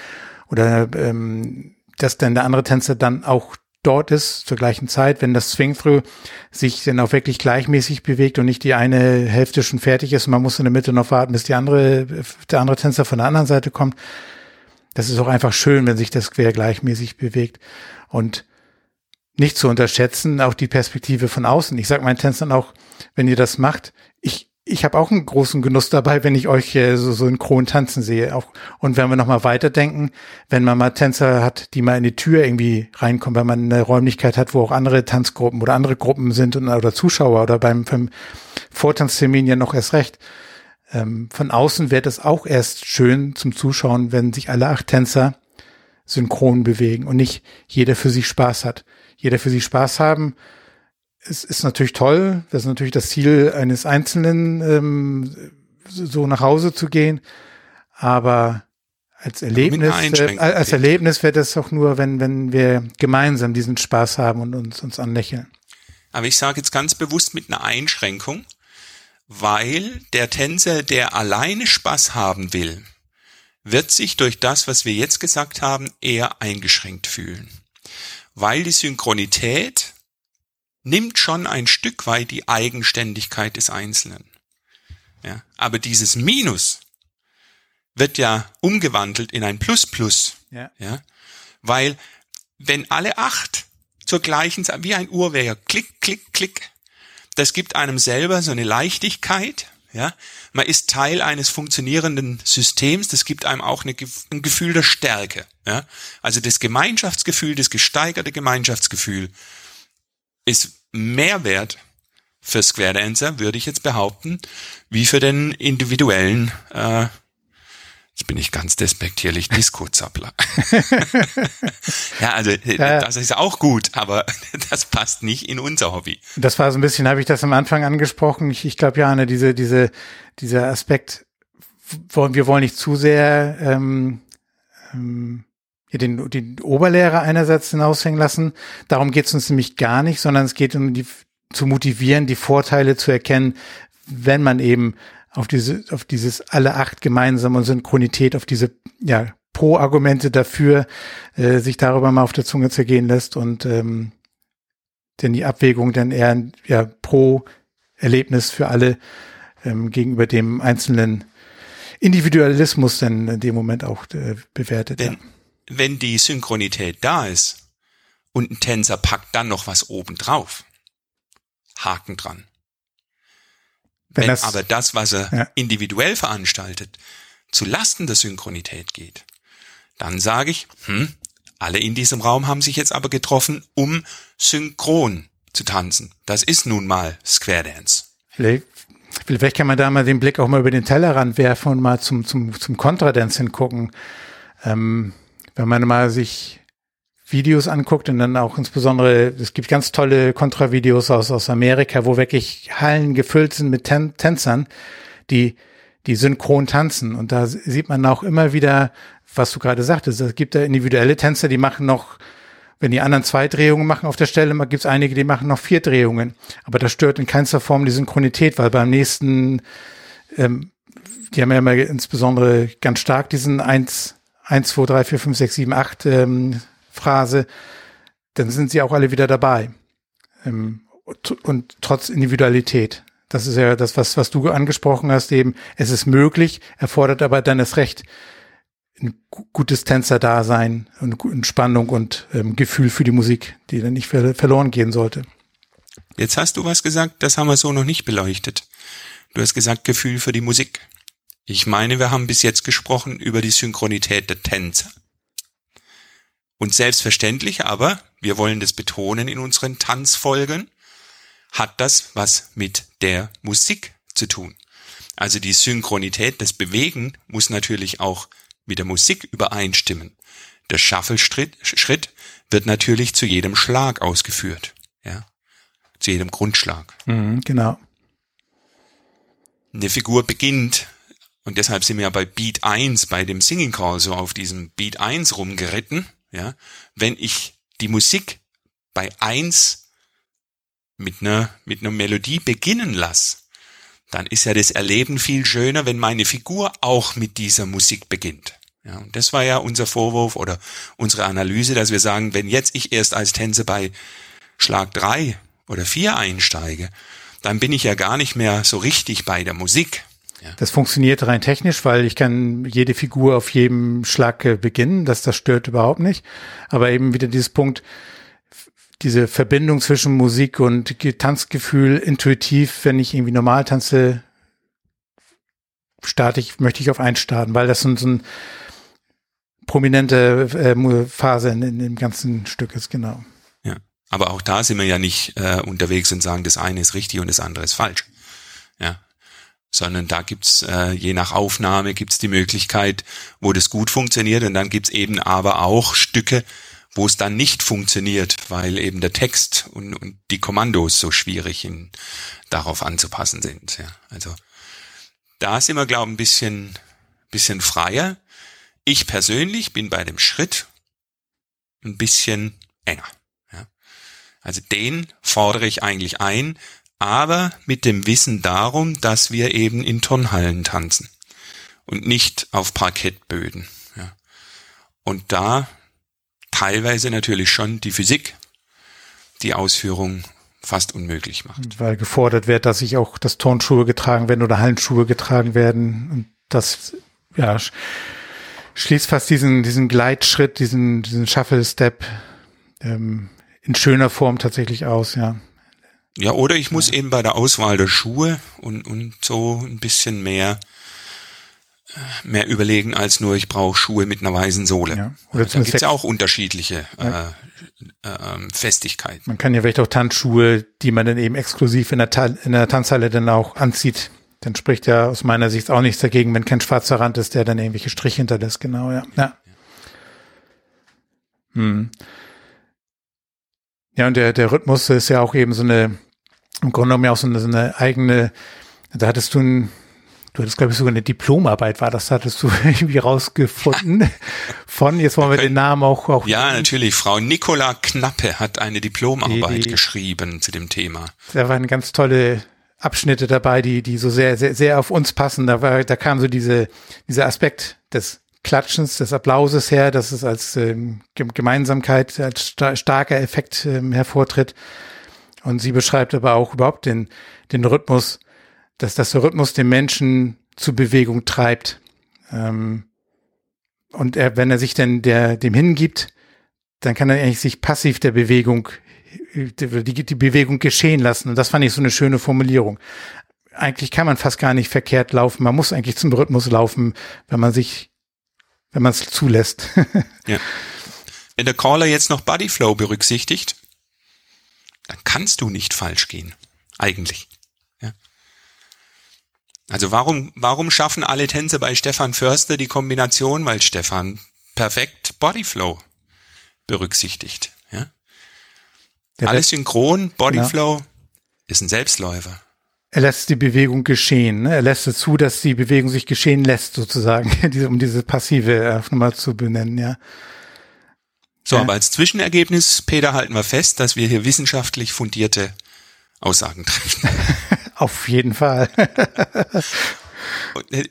Oder ähm, dass dann der andere Tänzer dann auch dort ist zur gleichen Zeit, wenn das Swing-Through sich dann auch wirklich gleichmäßig bewegt und nicht die eine Hälfte schon fertig ist und man muss in der Mitte noch warten, bis die andere, der andere Tänzer von der anderen Seite kommt das ist auch einfach schön, wenn sich das quer gleichmäßig bewegt. Und nicht zu unterschätzen, auch die Perspektive von außen. Ich sage meinen Tänzern auch, wenn ihr das macht, ich, ich habe auch einen großen Genuss dabei, wenn ich euch äh, so, Kron tanzen sehe. Auch, und wenn wir nochmal weiterdenken, wenn man mal Tänzer hat, die mal in die Tür irgendwie reinkommen, wenn man eine Räumlichkeit hat, wo auch andere Tanzgruppen oder andere Gruppen sind und, oder Zuschauer oder beim, beim Vortanztermin ja noch erst recht ähm, von außen wird es auch erst schön zum Zuschauen, wenn sich alle acht Tänzer synchron bewegen und nicht jeder für sich Spaß hat. Jeder für sich Spaß haben, es ist natürlich toll. Das ist natürlich das Ziel eines Einzelnen, ähm, so nach Hause zu gehen. aber als Erlebnis, äh, als Erlebnis wird es auch nur, wenn, wenn wir gemeinsam diesen Spaß haben und uns, uns anlächeln. Aber ich sage jetzt ganz bewusst mit einer Einschränkung, weil der Tänzer, der alleine Spaß haben will, wird sich durch das, was wir jetzt gesagt haben, eher eingeschränkt fühlen. Weil die Synchronität nimmt schon ein Stück weit die Eigenständigkeit des Einzelnen. Ja, aber dieses Minus wird ja umgewandelt in ein Plus Plus. Ja. ja. Weil wenn alle acht zur gleichen Zeit, wie ein Uhrwerk, klick, klick, klick, das gibt einem selber so eine Leichtigkeit, ja. Man ist Teil eines funktionierenden Systems, das gibt einem auch eine, ein Gefühl der Stärke, ja. Also das Gemeinschaftsgefühl, das gesteigerte Gemeinschaftsgefühl ist mehr wert für Square Dancer, würde ich jetzt behaupten, wie für den individuellen äh, Jetzt bin ich ganz despektierlich Disco-Zappler. ja, also das ist auch gut, aber das passt nicht in unser Hobby. Das war so ein bisschen, habe ich das am Anfang angesprochen. Ich, ich glaube, ja, ne, diese, diese, dieser Aspekt, wir wollen nicht zu sehr ähm, ähm, den, den Oberlehrer einerseits hinaushängen lassen. Darum geht es uns nämlich gar nicht, sondern es geht um die zu motivieren, die Vorteile zu erkennen, wenn man eben auf diese, auf dieses alle acht gemeinsam und Synchronität, auf diese, ja, Pro-Argumente dafür, äh, sich darüber mal auf der Zunge zergehen lässt und ähm, denn die Abwägung dann eher ja, pro Erlebnis für alle ähm, gegenüber dem einzelnen Individualismus dann in dem Moment auch äh, bewertet. Wenn, ja. wenn die Synchronität da ist und ein Tänzer packt dann noch was oben drauf, Haken dran. Wenn, Wenn das, aber das, was er ja. individuell veranstaltet, zu Lasten der Synchronität geht, dann sage ich, hm, alle in diesem Raum haben sich jetzt aber getroffen, um synchron zu tanzen. Das ist nun mal Square Dance. Vielleicht, vielleicht kann man da mal den Blick auch mal über den Tellerrand werfen und mal zum, zum, zum Contradance hingucken. Ähm, wenn man mal sich Videos anguckt und dann auch insbesondere, es gibt ganz tolle Kontravideos aus, aus Amerika, wo wirklich Hallen gefüllt sind mit Tän Tänzern, die, die synchron tanzen. Und da sieht man auch immer wieder, was du gerade sagtest, es gibt da individuelle Tänzer, die machen noch, wenn die anderen zwei Drehungen machen auf der Stelle, gibt es einige, die machen noch vier Drehungen. Aber das stört in keinster Form die Synchronität, weil beim nächsten, ähm, die haben ja immer insbesondere ganz stark diesen eins eins zwei drei vier fünf sechs sieben acht ähm, Phrase, dann sind sie auch alle wieder dabei. Ähm, und trotz Individualität. Das ist ja das, was, was du angesprochen hast, eben, es ist möglich, erfordert aber dann das Recht, ein gutes Tänzer-Dasein und Spannung und ähm, Gefühl für die Musik, die dann nicht ver verloren gehen sollte. Jetzt hast du was gesagt, das haben wir so noch nicht beleuchtet. Du hast gesagt Gefühl für die Musik. Ich meine, wir haben bis jetzt gesprochen über die Synchronität der Tänzer. Und selbstverständlich aber, wir wollen das betonen in unseren Tanzfolgen, hat das was mit der Musik zu tun. Also die Synchronität, das Bewegen muss natürlich auch mit der Musik übereinstimmen. Der Shuffle-Schritt Schritt wird natürlich zu jedem Schlag ausgeführt, ja, zu jedem Grundschlag. Mhm, genau. Eine Figur beginnt, und deshalb sind wir ja bei Beat 1, bei dem Singing Call so auf diesem Beat 1 rumgeritten, ja, wenn ich die Musik bei eins mit einer, mit einer Melodie beginnen lass, dann ist ja das Erleben viel schöner, wenn meine Figur auch mit dieser Musik beginnt. Ja, und das war ja unser Vorwurf oder unsere Analyse, dass wir sagen, wenn jetzt ich erst als Tänzer bei Schlag drei oder vier einsteige, dann bin ich ja gar nicht mehr so richtig bei der Musik. Ja. Das funktioniert rein technisch, weil ich kann jede Figur auf jedem Schlag äh, beginnen. Das, das stört überhaupt nicht. Aber eben wieder dieses Punkt, diese Verbindung zwischen Musik und Tanzgefühl intuitiv, wenn ich irgendwie normal tanze, starte ich, möchte ich auf eins starten, weil das so, so ein prominente äh, Phase in, in dem ganzen Stück ist, genau. Ja, aber auch da sind wir ja nicht äh, unterwegs und sagen, das eine ist richtig und das andere ist falsch. Ja, sondern da gibt's äh, je nach Aufnahme gibt's die Möglichkeit, wo das gut funktioniert und dann gibt's eben aber auch Stücke, wo es dann nicht funktioniert, weil eben der Text und, und die Kommandos so schwierig in, darauf anzupassen sind. Ja, also da sind wir, glaube ich, ein bisschen, bisschen freier. Ich persönlich bin bei dem Schritt ein bisschen enger. Ja. Also den fordere ich eigentlich ein, aber mit dem Wissen darum, dass wir eben in Turnhallen tanzen und nicht auf Parkettböden. Ja. Und da teilweise natürlich schon die Physik die Ausführung fast unmöglich macht. Weil gefordert wird, dass sich auch das Turnschuhe getragen werden oder Hallenschuhe getragen werden und das ja schließt fast diesen diesen Gleitschritt, diesen diesen Shuffle Step ähm, in schöner Form tatsächlich aus, ja. Ja, oder ich muss ja. eben bei der Auswahl der Schuhe und und so ein bisschen mehr mehr überlegen als nur, ich brauche Schuhe mit einer weißen Sohle. Ja. Oder da gibt es ja auch unterschiedliche ja. Äh, äh, Festigkeiten. Man kann ja vielleicht auch Tanzschuhe, die man dann eben exklusiv in der, Ta in der Tanzhalle dann auch anzieht. Dann spricht ja aus meiner Sicht auch nichts dagegen, wenn kein schwarzer Rand ist, der dann irgendwelche Striche hinterlässt. Genau, ja. Ja, hm. Ja und der, der Rhythmus ist ja auch eben so eine, im Grunde genommen ja auch so eine, so eine eigene, da hattest du ein, Du hattest, glaube ich, sogar eine Diplomarbeit, war das, hattest du irgendwie rausgefunden von, jetzt wollen wir den Namen auch, auch. Ja, natürlich. Frau Nicola Knappe hat eine Diplomarbeit die, die, geschrieben zu dem Thema. Da waren ganz tolle Abschnitte dabei, die, die so sehr, sehr, sehr auf uns passen. Da war, da kam so diese, dieser Aspekt des Klatschens, des Applauses her, dass es als ähm, Gemeinsamkeit, als sta starker Effekt ähm, hervortritt. Und sie beschreibt aber auch überhaupt den, den Rhythmus dass das Rhythmus den Menschen zur Bewegung treibt. Ähm, und er, wenn er sich dann der, dem hingibt, dann kann er eigentlich sich passiv der Bewegung, die, die Bewegung geschehen lassen. Und das fand ich so eine schöne Formulierung. Eigentlich kann man fast gar nicht verkehrt laufen. Man muss eigentlich zum Rhythmus laufen, wenn man sich, wenn man es zulässt. ja. Wenn der Caller jetzt noch Bodyflow berücksichtigt, dann kannst du nicht falsch gehen. Eigentlich. Also warum, warum schaffen alle Tänze bei Stefan Förster die Kombination? Weil Stefan perfekt Bodyflow berücksichtigt. Ja? ja Alles synchron, Bodyflow ja. ist ein Selbstläufer. Er lässt die Bewegung geschehen. Ne? Er lässt es zu, dass die Bewegung sich geschehen lässt, sozusagen, um diese passive nochmal zu benennen, ja. So, ja. aber als Zwischenergebnis, Peter, halten wir fest, dass wir hier wissenschaftlich fundierte Aussagen treffen. Auf jeden Fall.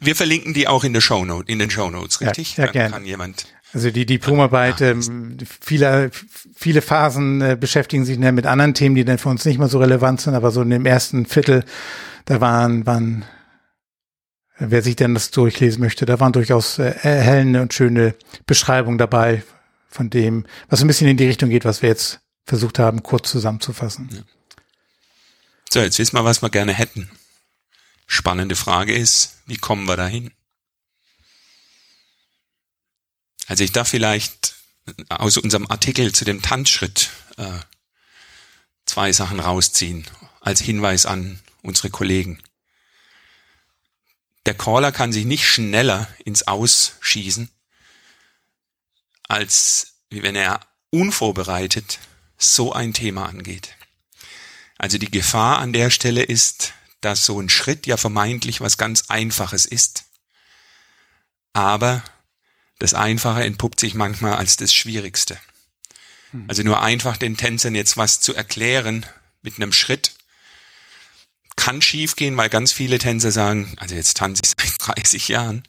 Wir verlinken die auch in der Shownote, in den Shownotes, richtig? Ja, ja gerne. Kann jemand also die Diplomarbeit, ähm, viele, viele Phasen äh, beschäftigen sich dann mit anderen Themen, die dann für uns nicht mehr so relevant sind, aber so in dem ersten Viertel, da waren, waren, wer sich denn das durchlesen möchte, da waren durchaus äh, erhellende und schöne Beschreibungen dabei von dem, was ein bisschen in die Richtung geht, was wir jetzt versucht haben, kurz zusammenzufassen. Ja. So, jetzt wissen wir, was wir gerne hätten. Spannende Frage ist, wie kommen wir dahin? Also ich darf vielleicht aus unserem Artikel zu dem Tanzschritt äh, zwei Sachen rausziehen als Hinweis an unsere Kollegen. Der Caller kann sich nicht schneller ins Aus schießen, als wenn er unvorbereitet so ein Thema angeht. Also die Gefahr an der Stelle ist, dass so ein Schritt ja vermeintlich was ganz Einfaches ist. Aber das Einfache entpuppt sich manchmal als das Schwierigste. Hm. Also nur einfach den Tänzern jetzt was zu erklären mit einem Schritt kann schiefgehen, weil ganz viele Tänzer sagen, also jetzt tanze ich seit 30 Jahren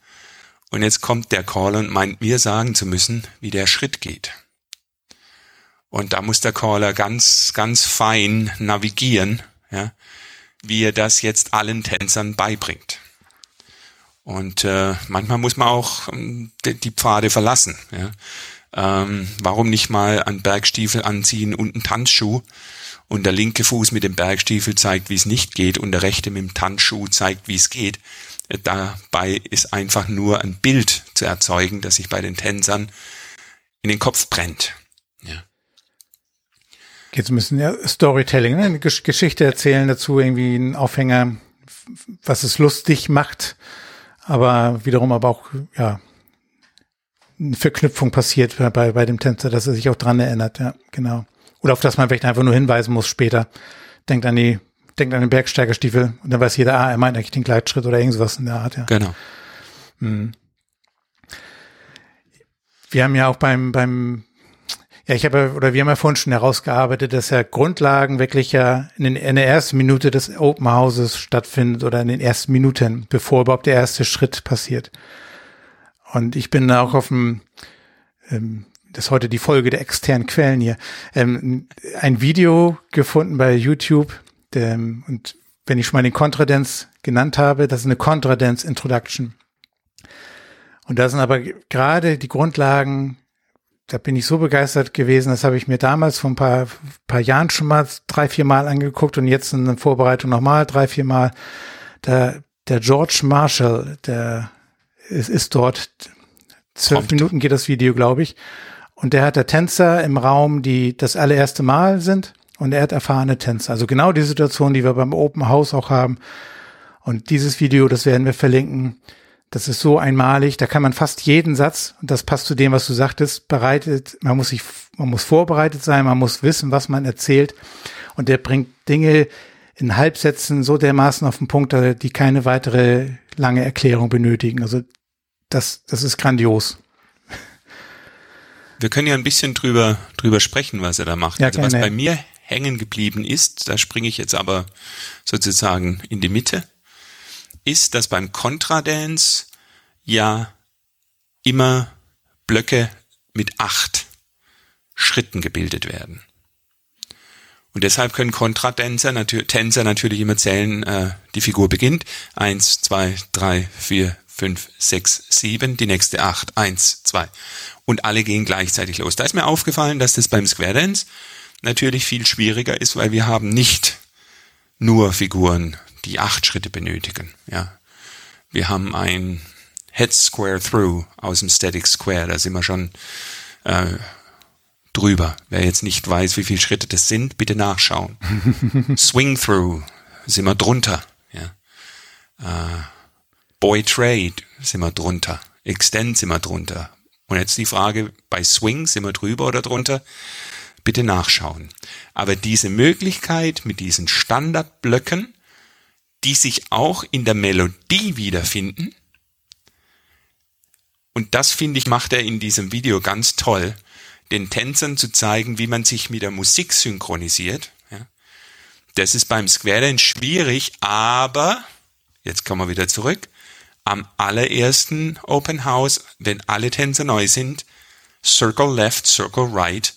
und jetzt kommt der Caller und meint mir sagen zu müssen, wie der Schritt geht. Und da muss der Caller ganz, ganz fein navigieren, ja, wie er das jetzt allen Tänzern beibringt. Und äh, manchmal muss man auch ähm, die, Pfade verlassen. Ja. Ähm, warum nicht mal einen Bergstiefel anziehen und einen Tanzschuh? Und der linke Fuß mit dem Bergstiefel zeigt, wie es nicht geht, und der rechte mit dem Tanzschuh zeigt, wie es geht. Dabei ist einfach nur ein Bild zu erzeugen, das sich bei den Tänzern in den Kopf brennt. Ja geht ein bisschen ja, Storytelling, ne? Geschichte erzählen dazu, irgendwie ein Aufhänger, was es lustig macht, aber wiederum aber auch, ja, eine Verknüpfung passiert bei, bei dem Tänzer, dass er sich auch dran erinnert, ja, genau. Oder auf das man vielleicht einfach nur hinweisen muss später. Denkt an die, denkt an den Bergsteigerstiefel und dann weiß jeder, ah, er meint eigentlich den Gleitschritt oder irgendwas in der Art, ja. Genau. Mhm. Wir haben ja auch beim, beim ja, ich habe, oder wir haben ja vorhin schon herausgearbeitet, dass ja Grundlagen wirklich ja in, den, in der ersten Minute des Open Houses stattfindet oder in den ersten Minuten, bevor überhaupt der erste Schritt passiert. Und ich bin da auch auf dem, ähm, das ist heute die Folge der externen Quellen hier, ähm, ein Video gefunden bei YouTube, der, und wenn ich schon mal den Contradance genannt habe, das ist eine Contradance Introduction. Und da sind aber gerade die Grundlagen, da bin ich so begeistert gewesen, das habe ich mir damals vor ein paar, paar Jahren schon mal drei, vier Mal angeguckt und jetzt in der Vorbereitung nochmal drei, vier Mal. Da, der George Marshall, der ist, ist dort, zwölf. Minuten geht das Video, glaube ich. Und der hat der Tänzer im Raum, die das allererste Mal sind. Und er hat erfahrene Tänzer. Also genau die Situation, die wir beim Open House auch haben. Und dieses Video, das werden wir verlinken. Das ist so einmalig, da kann man fast jeden Satz, und das passt zu dem, was du sagtest, bereitet, man muss sich, man muss vorbereitet sein, man muss wissen, was man erzählt. Und der bringt Dinge in Halbsätzen so dermaßen auf den Punkt, die keine weitere lange Erklärung benötigen. Also das, das ist grandios. Wir können ja ein bisschen drüber, drüber sprechen, was er da macht. Ja, also was bei mir hängen geblieben ist, da springe ich jetzt aber sozusagen in die Mitte ist, dass beim Contradance ja immer Blöcke mit acht Schritten gebildet werden. Und deshalb können Kontratänzer natür Tänzer natürlich immer zählen, äh, die Figur beginnt. Eins, zwei, drei, vier, fünf, sechs, sieben, die nächste acht, eins, zwei. Und alle gehen gleichzeitig los. Da ist mir aufgefallen, dass das beim Square Dance natürlich viel schwieriger ist, weil wir haben nicht nur Figuren die acht Schritte benötigen. Ja, wir haben ein Head Square Through aus dem Static Square. Da sind wir schon äh, drüber. Wer jetzt nicht weiß, wie viele Schritte das sind, bitte nachschauen. Swing Through sind wir drunter. Ja. Äh, Boy Trade sind wir drunter. Extend sind wir drunter. Und jetzt die Frage, bei Swing sind wir drüber oder drunter? Bitte nachschauen. Aber diese Möglichkeit mit diesen Standardblöcken die sich auch in der Melodie wiederfinden. Und das finde ich, macht er in diesem Video ganz toll, den Tänzern zu zeigen, wie man sich mit der Musik synchronisiert. Ja. Das ist beim Square Dance schwierig, aber, jetzt kommen wir wieder zurück, am allerersten Open House, wenn alle Tänzer neu sind, Circle Left, Circle Right,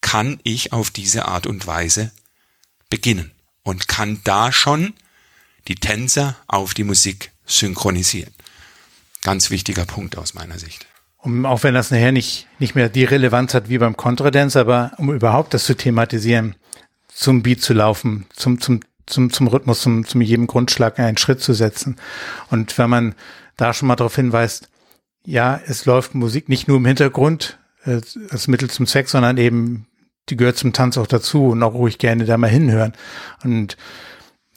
kann ich auf diese Art und Weise beginnen und kann da schon die Tänzer auf die Musik synchronisieren. Ganz wichtiger Punkt aus meiner Sicht. Um, auch wenn das nachher nicht, nicht mehr die Relevanz hat wie beim Contradance, aber um überhaupt das zu thematisieren, zum Beat zu laufen, zum, zum, zum, zum Rhythmus, zum, zum jedem Grundschlag einen Schritt zu setzen. Und wenn man da schon mal darauf hinweist, ja, es läuft Musik nicht nur im Hintergrund äh, als Mittel zum Zweck, sondern eben, die gehört zum Tanz auch dazu und auch ruhig gerne da mal hinhören. Und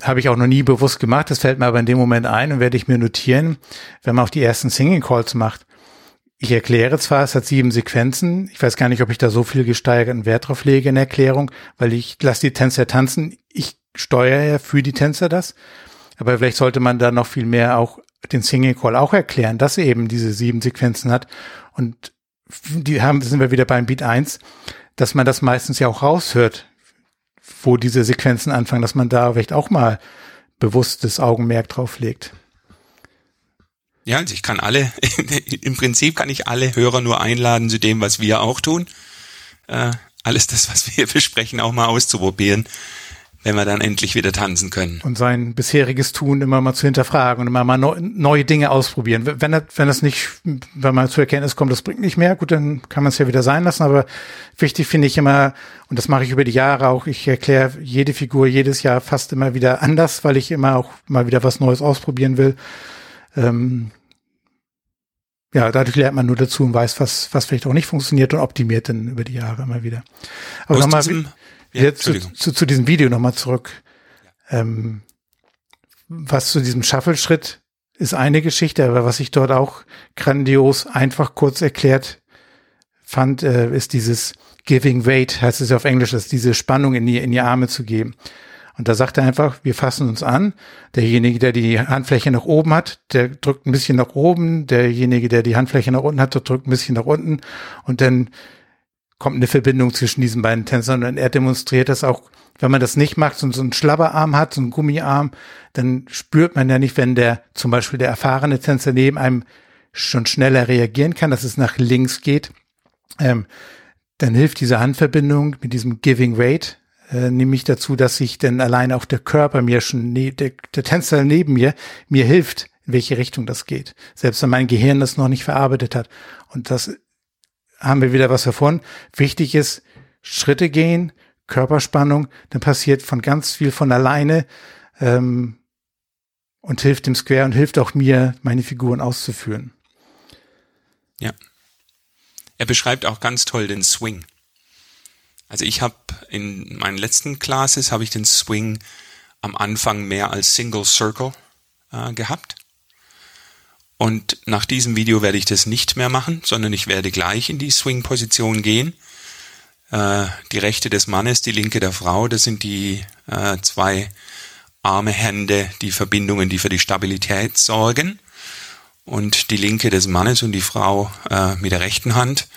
habe ich auch noch nie bewusst gemacht. Das fällt mir aber in dem Moment ein und werde ich mir notieren, wenn man auf die ersten Singing Calls macht. Ich erkläre zwar, es hat sieben Sequenzen. Ich weiß gar nicht, ob ich da so viel gesteigerten Wert drauf lege in der Erklärung, weil ich lasse die Tänzer tanzen. Ich steuere ja für die Tänzer das. Aber vielleicht sollte man da noch viel mehr auch den Singing Call auch erklären, dass er eben diese sieben Sequenzen hat. Und die haben, sind wir wieder beim Beat 1, dass man das meistens ja auch raushört, wo diese Sequenzen anfangen, dass man da vielleicht auch mal bewusstes Augenmerk drauf legt. Ja, also ich kann alle, im Prinzip kann ich alle Hörer nur einladen zu dem, was wir auch tun. Äh, alles das, was wir besprechen, auch mal auszuprobieren wenn wir dann endlich wieder tanzen können. Und sein bisheriges Tun immer mal zu hinterfragen und immer mal neu, neue Dinge ausprobieren. Wenn das, wenn das nicht, wenn man zur Erkenntnis kommt, das bringt nicht mehr, gut, dann kann man es ja wieder sein lassen. Aber wichtig finde ich immer, und das mache ich über die Jahre auch, ich erkläre jede Figur jedes Jahr fast immer wieder anders, weil ich immer auch mal wieder was Neues ausprobieren will. Ähm, ja, dadurch lernt man nur dazu und weiß, was, was vielleicht auch nicht funktioniert und optimiert dann über die Jahre immer wieder. Aber nochmal, ja, zu, zu, zu diesem Video nochmal zurück. Ähm, was zu diesem Shuffle-Schritt ist eine Geschichte, aber was ich dort auch grandios einfach kurz erklärt fand, äh, ist dieses Giving Weight, heißt es ja auf Englisch, ist diese Spannung in die, in die Arme zu geben. Und da sagt er einfach, wir fassen uns an. Derjenige, der die Handfläche nach oben hat, der drückt ein bisschen nach oben. Derjenige, der die Handfläche nach unten hat, der drückt ein bisschen nach unten. Und dann kommt eine Verbindung zwischen diesen beiden Tänzern. Und er demonstriert das auch, wenn man das nicht macht, so, einen Schlabberarm hat, so einen Gummiarm, dann spürt man ja nicht, wenn der zum Beispiel der erfahrene Tänzer neben einem schon schneller reagieren kann, dass es nach links geht. Ähm, dann hilft diese Handverbindung mit diesem Giving Weight äh, nämlich dazu, dass sich denn alleine auch der Körper mir schon, ne, der, der Tänzer neben mir, mir hilft, in welche Richtung das geht. Selbst wenn mein Gehirn das noch nicht verarbeitet hat. Und das haben wir wieder was davon. Wichtig ist, Schritte gehen, Körperspannung, dann passiert von ganz viel von alleine ähm, und hilft dem Square und hilft auch mir, meine Figuren auszuführen. Ja. Er beschreibt auch ganz toll den Swing. Also ich habe in meinen letzten Classes habe ich den Swing am Anfang mehr als Single Circle äh, gehabt. Und nach diesem Video werde ich das nicht mehr machen, sondern ich werde gleich in die Swing-Position gehen. Äh, die rechte des Mannes, die linke der Frau, das sind die äh, zwei arme Hände, die Verbindungen, die für die Stabilität sorgen. Und die linke des Mannes und die Frau äh, mit der rechten Hand,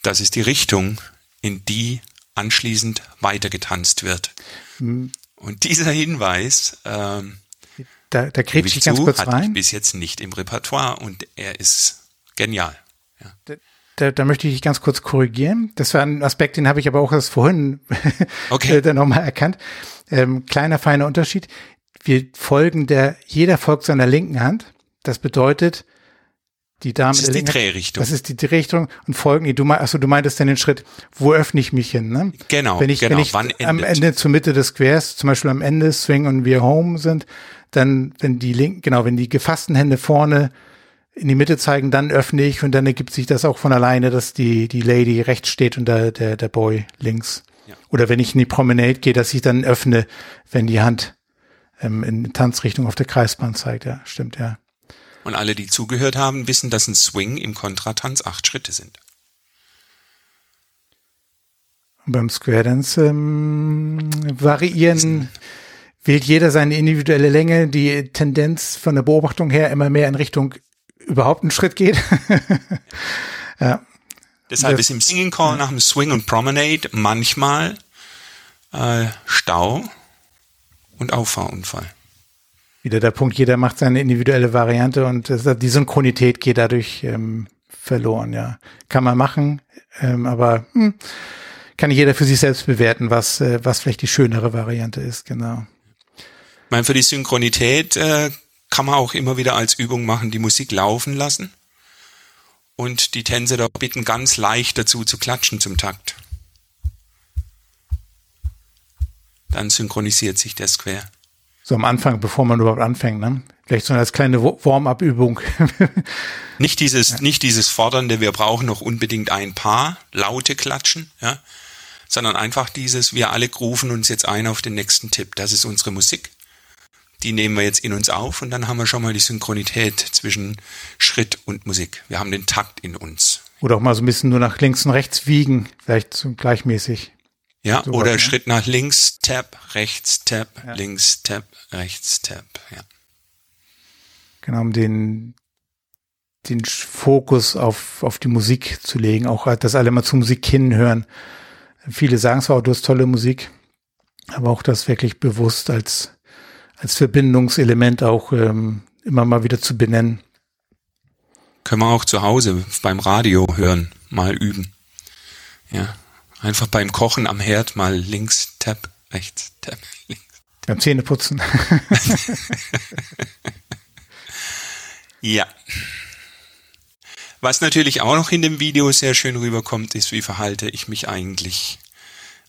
das ist die Richtung, in die anschließend weitergetanzt wird. Mhm. Und dieser Hinweis, ähm, da, da kriegt ich ganz kurz hatte rein. ich bis jetzt nicht im Repertoire und er ist genial. Ja. Da, da, da möchte ich dich ganz kurz korrigieren. Das war ein Aspekt, den habe ich aber auch erst vorhin okay. dann nochmal erkannt. Ähm, kleiner feiner Unterschied. Wir folgen der, jeder folgt seiner linken Hand. Das bedeutet, die Dame. Das ist die Drehrichtung. Das ist die Drehrichtung und folgen. Du meinst, also du meintest dann den Schritt, wo öffne ich mich hin, ne? Genau. Wenn ich, genau, wenn ich am Ende zur Mitte des Squares, zum Beispiel am Ende Swing und wir Home sind, dann, wenn die linken, genau, wenn die gefassten Hände vorne in die Mitte zeigen, dann öffne ich und dann ergibt sich das auch von alleine, dass die, die Lady rechts steht und der, der, der Boy links. Ja. Oder wenn ich in die Promenade gehe, dass ich dann öffne, wenn die Hand ähm, in Tanzrichtung auf der Kreisbahn zeigt. Ja, stimmt, ja. Und alle, die zugehört haben, wissen, dass ein Swing im Kontratanz acht Schritte sind. Und beim Square Dance ähm, variieren, wählt jeder seine individuelle Länge, die Tendenz von der Beobachtung her immer mehr in Richtung überhaupt einen Schritt geht. ja. Deshalb ist im Singing Call nach dem Swing und Promenade manchmal äh, Stau und Auffahrunfall wieder der Punkt, jeder macht seine individuelle Variante und die Synchronität geht dadurch ähm, verloren, ja. Kann man machen, ähm, aber hm, kann jeder für sich selbst bewerten, was, äh, was vielleicht die schönere Variante ist, genau. Ich meine, für die Synchronität äh, kann man auch immer wieder als Übung machen, die Musik laufen lassen und die Tänzer da bitten, ganz leicht dazu zu klatschen zum Takt. Dann synchronisiert sich der Square. So am Anfang, bevor man überhaupt anfängt, ne? Vielleicht so als kleine Warm-up-Übung. nicht dieses, ja. nicht dieses fordernde, wir brauchen noch unbedingt ein paar laute Klatschen, ja, sondern einfach dieses, wir alle rufen uns jetzt ein auf den nächsten Tipp. Das ist unsere Musik. Die nehmen wir jetzt in uns auf und dann haben wir schon mal die Synchronität zwischen Schritt und Musik. Wir haben den Takt in uns. Oder auch mal so ein bisschen nur nach links und rechts wiegen, vielleicht so gleichmäßig. Ja, so oder was, ne? Schritt nach links, Tap, rechts, Tap, ja. links, Tap, rechts, Tap, ja. Genau, um den, den Fokus auf, auf die Musik zu legen, auch dass alle mal zur Musik hinhören. Viele sagen zwar, du hast tolle Musik, aber auch das wirklich bewusst als, als Verbindungselement auch ähm, immer mal wieder zu benennen. Können wir auch zu Hause beim Radio hören, mal üben. Ja, Einfach beim Kochen am Herd mal links, tap, rechts, tap, links. Beim Zähneputzen. ja. Was natürlich auch noch in dem Video sehr schön rüberkommt, ist, wie verhalte ich mich eigentlich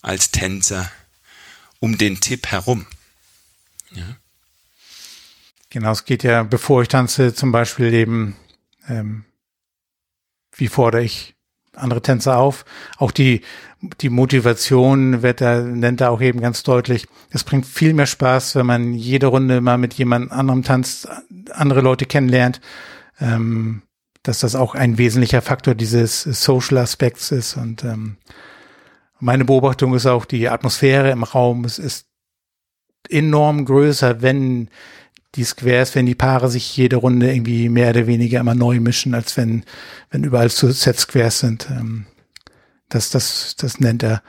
als Tänzer um den Tipp herum. Ja. Genau, es geht ja, bevor ich tanze, zum Beispiel eben, ähm, wie fordere ich andere Tänzer auf. Auch die, die Motivation wird da, nennt er auch eben ganz deutlich. Es bringt viel mehr Spaß, wenn man jede Runde mal mit jemand anderem tanzt, andere Leute kennenlernt, ähm, dass das auch ein wesentlicher Faktor dieses Social Aspekts ist. Und ähm, meine Beobachtung ist auch die Atmosphäre im Raum. Es ist enorm größer, wenn die Squares, wenn die Paare sich jede Runde irgendwie mehr oder weniger immer neu mischen, als wenn, wenn überall so Set Squares sind. Ähm, das, das, das nennt er.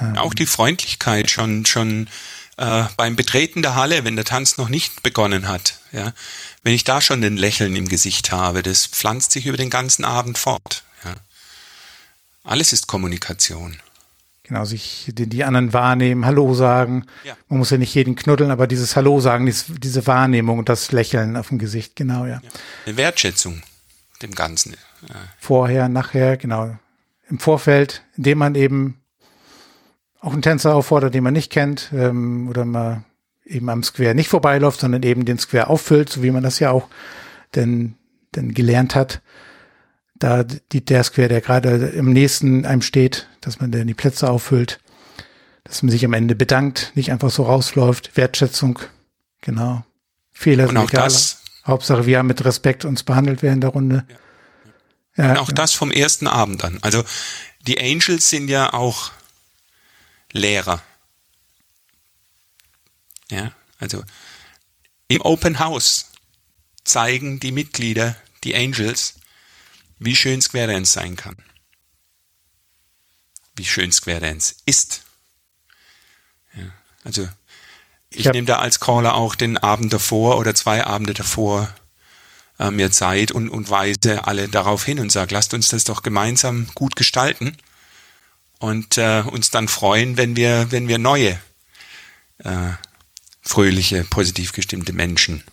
Ähm, Auch die Freundlichkeit schon, schon äh, beim Betreten der Halle, wenn der Tanz noch nicht begonnen hat, ja, wenn ich da schon ein Lächeln im Gesicht habe, das pflanzt sich über den ganzen Abend fort. Ja. Alles ist Kommunikation. Genau, sich die, die anderen wahrnehmen, Hallo sagen. Ja. Man muss ja nicht jeden knuddeln, aber dieses Hallo sagen, diese, diese Wahrnehmung und das Lächeln auf dem Gesicht, genau, ja. ja. Eine Wertschätzung dem Ganzen. Ja. Vorher, nachher, genau. Im Vorfeld, indem man eben auch einen Tänzer auffordert, den man nicht kennt, ähm, oder mal eben am Square nicht vorbeiläuft, sondern eben den Square auffüllt, so wie man das ja auch denn, denn gelernt hat. Da die, der Square, der gerade im nächsten einem steht, dass man dann die Plätze auffüllt, dass man sich am Ende bedankt, nicht einfach so rausläuft, Wertschätzung, genau. Fehler sind egal. Das, Hauptsache, wir haben mit Respekt uns behandelt während der Runde. Ja. Ja, Und auch ja. das vom ersten Abend an. Also die Angels sind ja auch Lehrer. Ja, also im Open House zeigen die Mitglieder, die Angels, wie schön Square Dance sein kann. Wie schön Square Dance ist. Ja, also ich, ich nehme da als Caller auch den Abend davor oder zwei Abende davor äh, mir Zeit und, und weise alle darauf hin und sage, lasst uns das doch gemeinsam gut gestalten und äh, uns dann freuen, wenn wir, wenn wir neue, äh, fröhliche, positiv gestimmte Menschen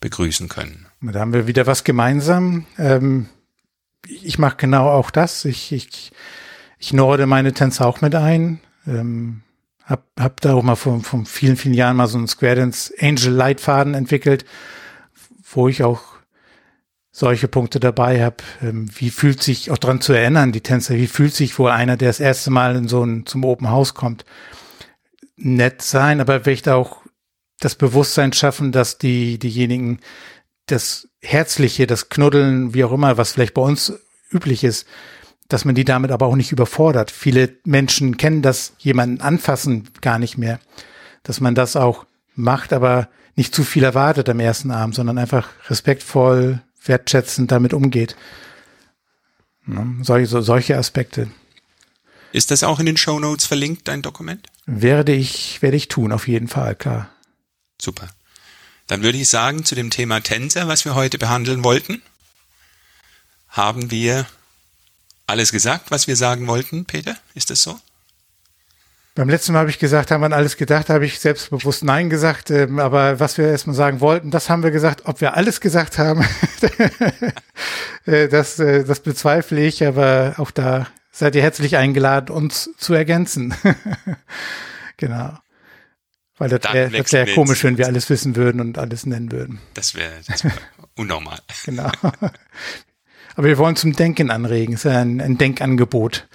begrüßen können. Da haben wir wieder was gemeinsam. Ähm, ich mache genau auch das. Ich, ich, ich norde meine Tänzer auch mit ein. Ähm, hab, hab da auch mal vor, vor vielen, vielen Jahren mal so einen Square Dance Angel Leitfaden entwickelt, wo ich auch solche Punkte dabei habe. Ähm, wie fühlt sich, auch dran zu erinnern, die Tänzer, wie fühlt sich wohl einer, der das erste Mal in so ein, zum Open House kommt, nett sein, aber vielleicht auch das Bewusstsein schaffen, dass die, diejenigen, das Herzliche, das Knuddeln, wie auch immer, was vielleicht bei uns üblich ist, dass man die damit aber auch nicht überfordert. Viele Menschen kennen das, jemanden anfassen gar nicht mehr. Dass man das auch macht, aber nicht zu viel erwartet am ersten Abend, sondern einfach respektvoll, wertschätzend damit umgeht. Ne? Solche, solche Aspekte. Ist das auch in den Show Notes verlinkt, dein Dokument? Werde ich, werde ich tun, auf jeden Fall, klar. Super. Dann würde ich sagen, zu dem Thema Tänzer, was wir heute behandeln wollten, haben wir alles gesagt, was wir sagen wollten, Peter? Ist das so? Beim letzten Mal habe ich gesagt, haben wir alles gedacht, habe ich selbstbewusst Nein gesagt. Ähm, aber was wir erstmal sagen wollten, das haben wir gesagt. Ob wir alles gesagt haben, äh, das, äh, das bezweifle ich. Aber auch da seid ihr herzlich eingeladen, uns zu ergänzen. genau. Weil das wäre wär komisch, wenn wir alles wissen würden und alles nennen würden. Das wäre wär unnormal. genau. Aber wir wollen zum Denken anregen. Es ist ja ein, ein Denkangebot.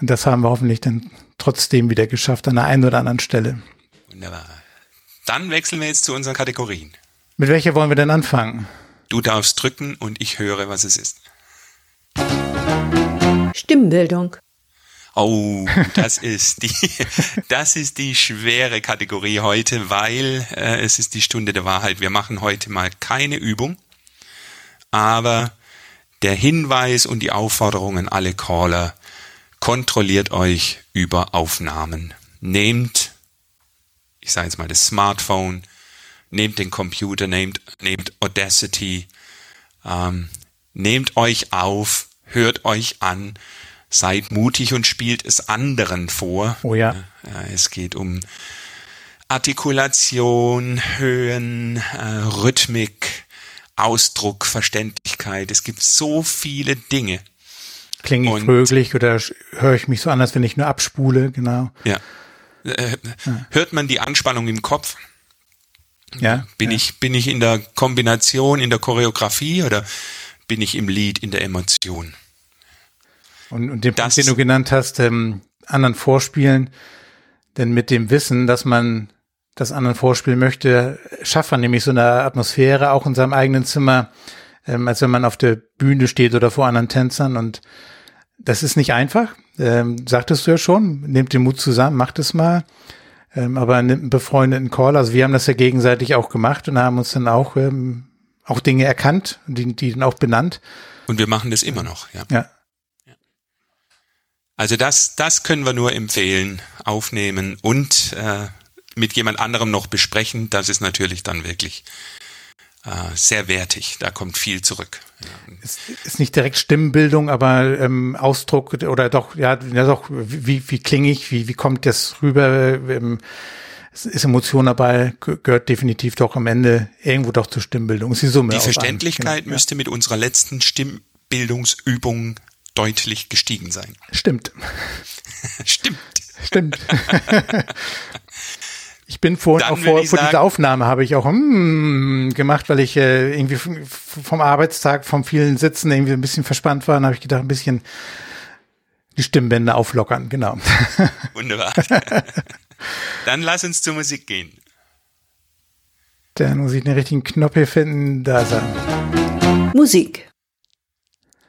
Und das haben wir hoffentlich dann trotzdem wieder geschafft an der einen oder anderen Stelle. Wunderbar. Dann wechseln wir jetzt zu unseren Kategorien. Mit welcher wollen wir denn anfangen? Du darfst drücken und ich höre, was es ist. Stimmbildung. Oh, das ist die, das ist die schwere Kategorie heute, weil äh, es ist die Stunde der Wahrheit. Wir machen heute mal keine Übung, aber der Hinweis und die Aufforderung an alle Caller, kontrolliert euch über Aufnahmen. Nehmt, ich sage jetzt mal das Smartphone, nehmt den Computer, nehmt, nehmt Audacity, ähm, nehmt euch auf, hört euch an, seid mutig und spielt es anderen vor. Oh ja. Es geht um Artikulation, Höhen, äh, Rhythmik, Ausdruck, Verständlichkeit. Es gibt so viele Dinge, Klinge ich fröhlich oder höre ich mich so an, als wenn ich nur abspule, genau. Ja. Äh, hört man die Anspannung im Kopf? Ja. Bin ja. ich, bin ich in der Kombination, in der Choreografie oder bin ich im Lied, in der Emotion? Und, und den Punkt, den du genannt hast, ähm, anderen vorspielen, denn mit dem Wissen, dass man das anderen vorspielen möchte, schafft man nämlich so eine Atmosphäre auch in seinem eigenen Zimmer, ähm, als wenn man auf der Bühne steht oder vor anderen Tänzern und das ist nicht einfach, ähm, sagtest du ja schon. Nehmt den Mut zusammen, macht es mal. ähm, aber einen befreundeten Call. Also wir haben das ja gegenseitig auch gemacht und haben uns dann auch, ähm, auch Dinge erkannt, die, die dann auch benannt. Und wir machen das immer noch, ja. Ja. Also das, das können wir nur empfehlen, aufnehmen und äh, mit jemand anderem noch besprechen. Das ist natürlich dann wirklich äh, sehr wertig. Da kommt viel zurück. Ja. Es ist nicht direkt Stimmenbildung, aber ähm, Ausdruck oder doch, ja, ja doch, wie, wie klinge ich, wie, wie kommt das rüber? Ähm, ist Emotion dabei, gehört definitiv doch am Ende irgendwo doch zur Stimmbildung. ist die Summe. Die Verständlichkeit genau, müsste mit unserer letzten Stimmbildungsübung deutlich gestiegen sein. Stimmt. Stimmt. Stimmt. ich bin vorhin auch vor, vor dieser Aufnahme habe ich auch mm, gemacht, weil ich äh, irgendwie vom Arbeitstag, vom vielen Sitzen irgendwie ein bisschen verspannt war. Dann habe ich gedacht, ein bisschen die Stimmbänder auflockern, genau. Wunderbar. Dann lass uns zur Musik gehen. Dann muss ich den richtigen Knopf hier finden. Da ist er. Musik.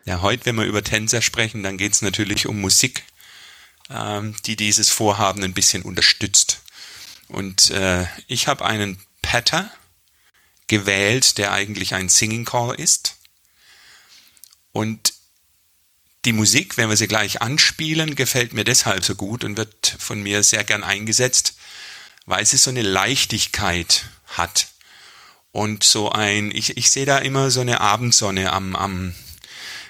Ja, heute, wenn wir über Tänzer sprechen, dann geht es natürlich um Musik, ähm, die dieses Vorhaben ein bisschen unterstützt. Und äh, ich habe einen Patter gewählt, der eigentlich ein Singing Call ist. Und die Musik, wenn wir sie gleich anspielen, gefällt mir deshalb so gut und wird von mir sehr gern eingesetzt, weil sie so eine Leichtigkeit hat. Und so ein, ich, ich sehe da immer so eine Abendsonne am, am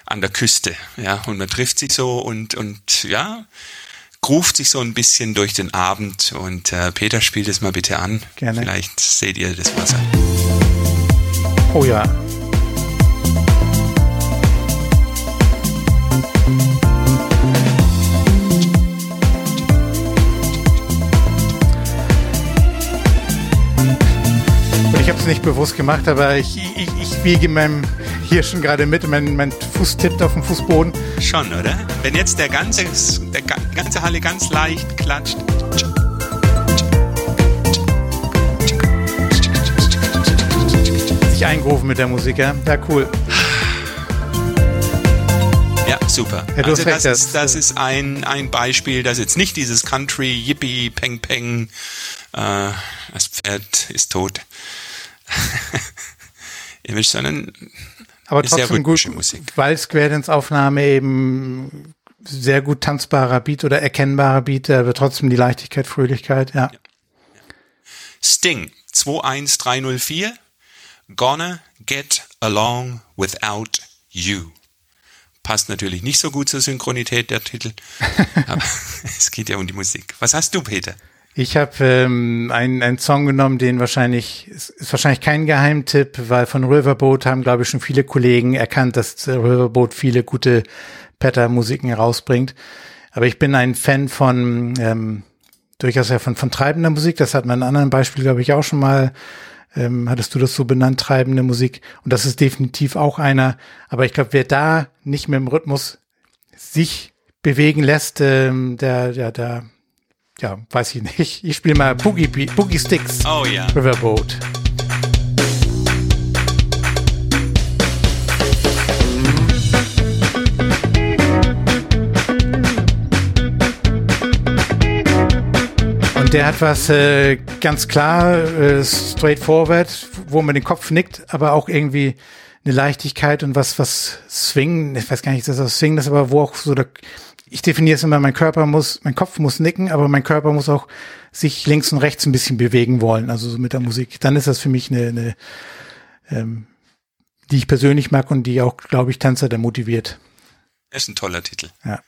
an der Küste, ja, und man trifft sich so und, und, ja, ruft sich so ein bisschen durch den Abend und äh, Peter spielt es mal bitte an. Gerne. Vielleicht seht ihr das Wasser. Oh ja. ich habe es nicht bewusst gemacht, aber ich, ich, ich wiege meinem hier schon gerade mit, mein, mein Fuß tippt auf dem Fußboden. Schon, oder? Wenn jetzt der ganze, der ganze Halle ganz leicht klatscht. Sich eingerufen mit der Musik, ja? Ja, cool. Ja, super. Ja, also das, ist, das ist ein, ein Beispiel, das jetzt nicht dieses Country, Yippie, Peng Peng, äh, das Pferd ist tot, sondern aber trotzdem gut, Musik. weil Square Aufnahme eben sehr gut tanzbarer Beat oder erkennbarer Beat, aber trotzdem die Leichtigkeit, Fröhlichkeit, ja. ja. Sting 21304 Gonna get along without you. Passt natürlich nicht so gut zur Synchronität der Titel, aber es geht ja um die Musik. Was hast du, Peter? Ich habe ähm, einen, einen Song genommen, den wahrscheinlich, ist, ist wahrscheinlich kein Geheimtipp, weil von Riverboat haben, glaube ich, schon viele Kollegen erkannt, dass Riverboat viele gute Patter-Musiken herausbringt. Aber ich bin ein Fan von, ähm, durchaus ja von, von treibender Musik. Das hat man in anderen Beispiel, glaube ich, auch schon mal, ähm, hattest du das so benannt, treibende Musik. Und das ist definitiv auch einer. Aber ich glaube, wer da nicht mit dem Rhythmus sich bewegen lässt, ähm, der, der, der ja, weiß ich nicht. Ich spiele mal Boogie, Boogie Sticks. Oh ja. Riverboat. Und der hat was äh, ganz klar, äh, straightforward, wo man den Kopf nickt, aber auch irgendwie eine Leichtigkeit und was, was swingen, ich weiß gar nicht, dass das swingen ist, aber wo auch so der, ich definiere es immer, mein Körper muss, mein Kopf muss nicken, aber mein Körper muss auch sich links und rechts ein bisschen bewegen wollen, also so mit der Musik. Dann ist das für mich eine, eine ähm, die ich persönlich mag und die auch, glaube ich, Tänzer da motiviert. Ist ein toller Titel. Ja.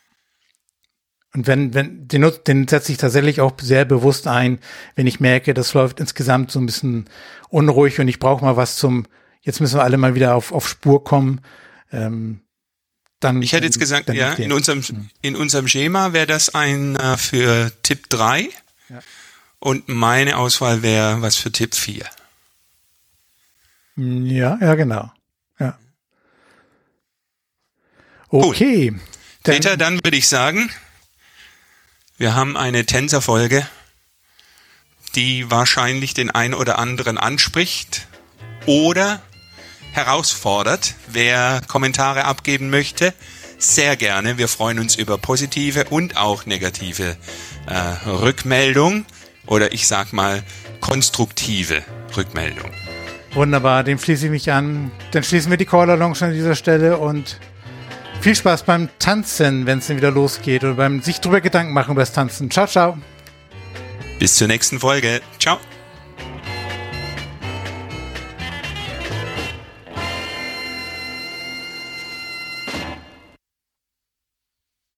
Und wenn, wenn, den, den setze ich tatsächlich auch sehr bewusst ein, wenn ich merke, das läuft insgesamt so ein bisschen unruhig und ich brauche mal was zum, jetzt müssen wir alle mal wieder auf, auf Spur kommen. Ähm, dann, ich hätte jetzt gesagt, ja, in unserem, hm. in unserem Schema wäre das ein äh, für Tipp 3 ja. und meine Auswahl wäre was für Tipp 4. Ja, ja, genau. Ja. Okay. Cool. Dann, Peter, dann würde ich sagen, wir haben eine Tänzerfolge, die wahrscheinlich den einen oder anderen anspricht oder herausfordert. Wer Kommentare abgeben möchte, sehr gerne. Wir freuen uns über positive und auch negative äh, Rückmeldung. oder ich sag mal konstruktive Rückmeldung. Wunderbar, dem schließe ich mich an. Dann schließen wir die Caller Lounge an dieser Stelle und viel Spaß beim Tanzen, wenn es dann wieder losgeht oder beim sich drüber Gedanken machen über das Tanzen. Ciao, ciao. Bis zur nächsten Folge. Ciao.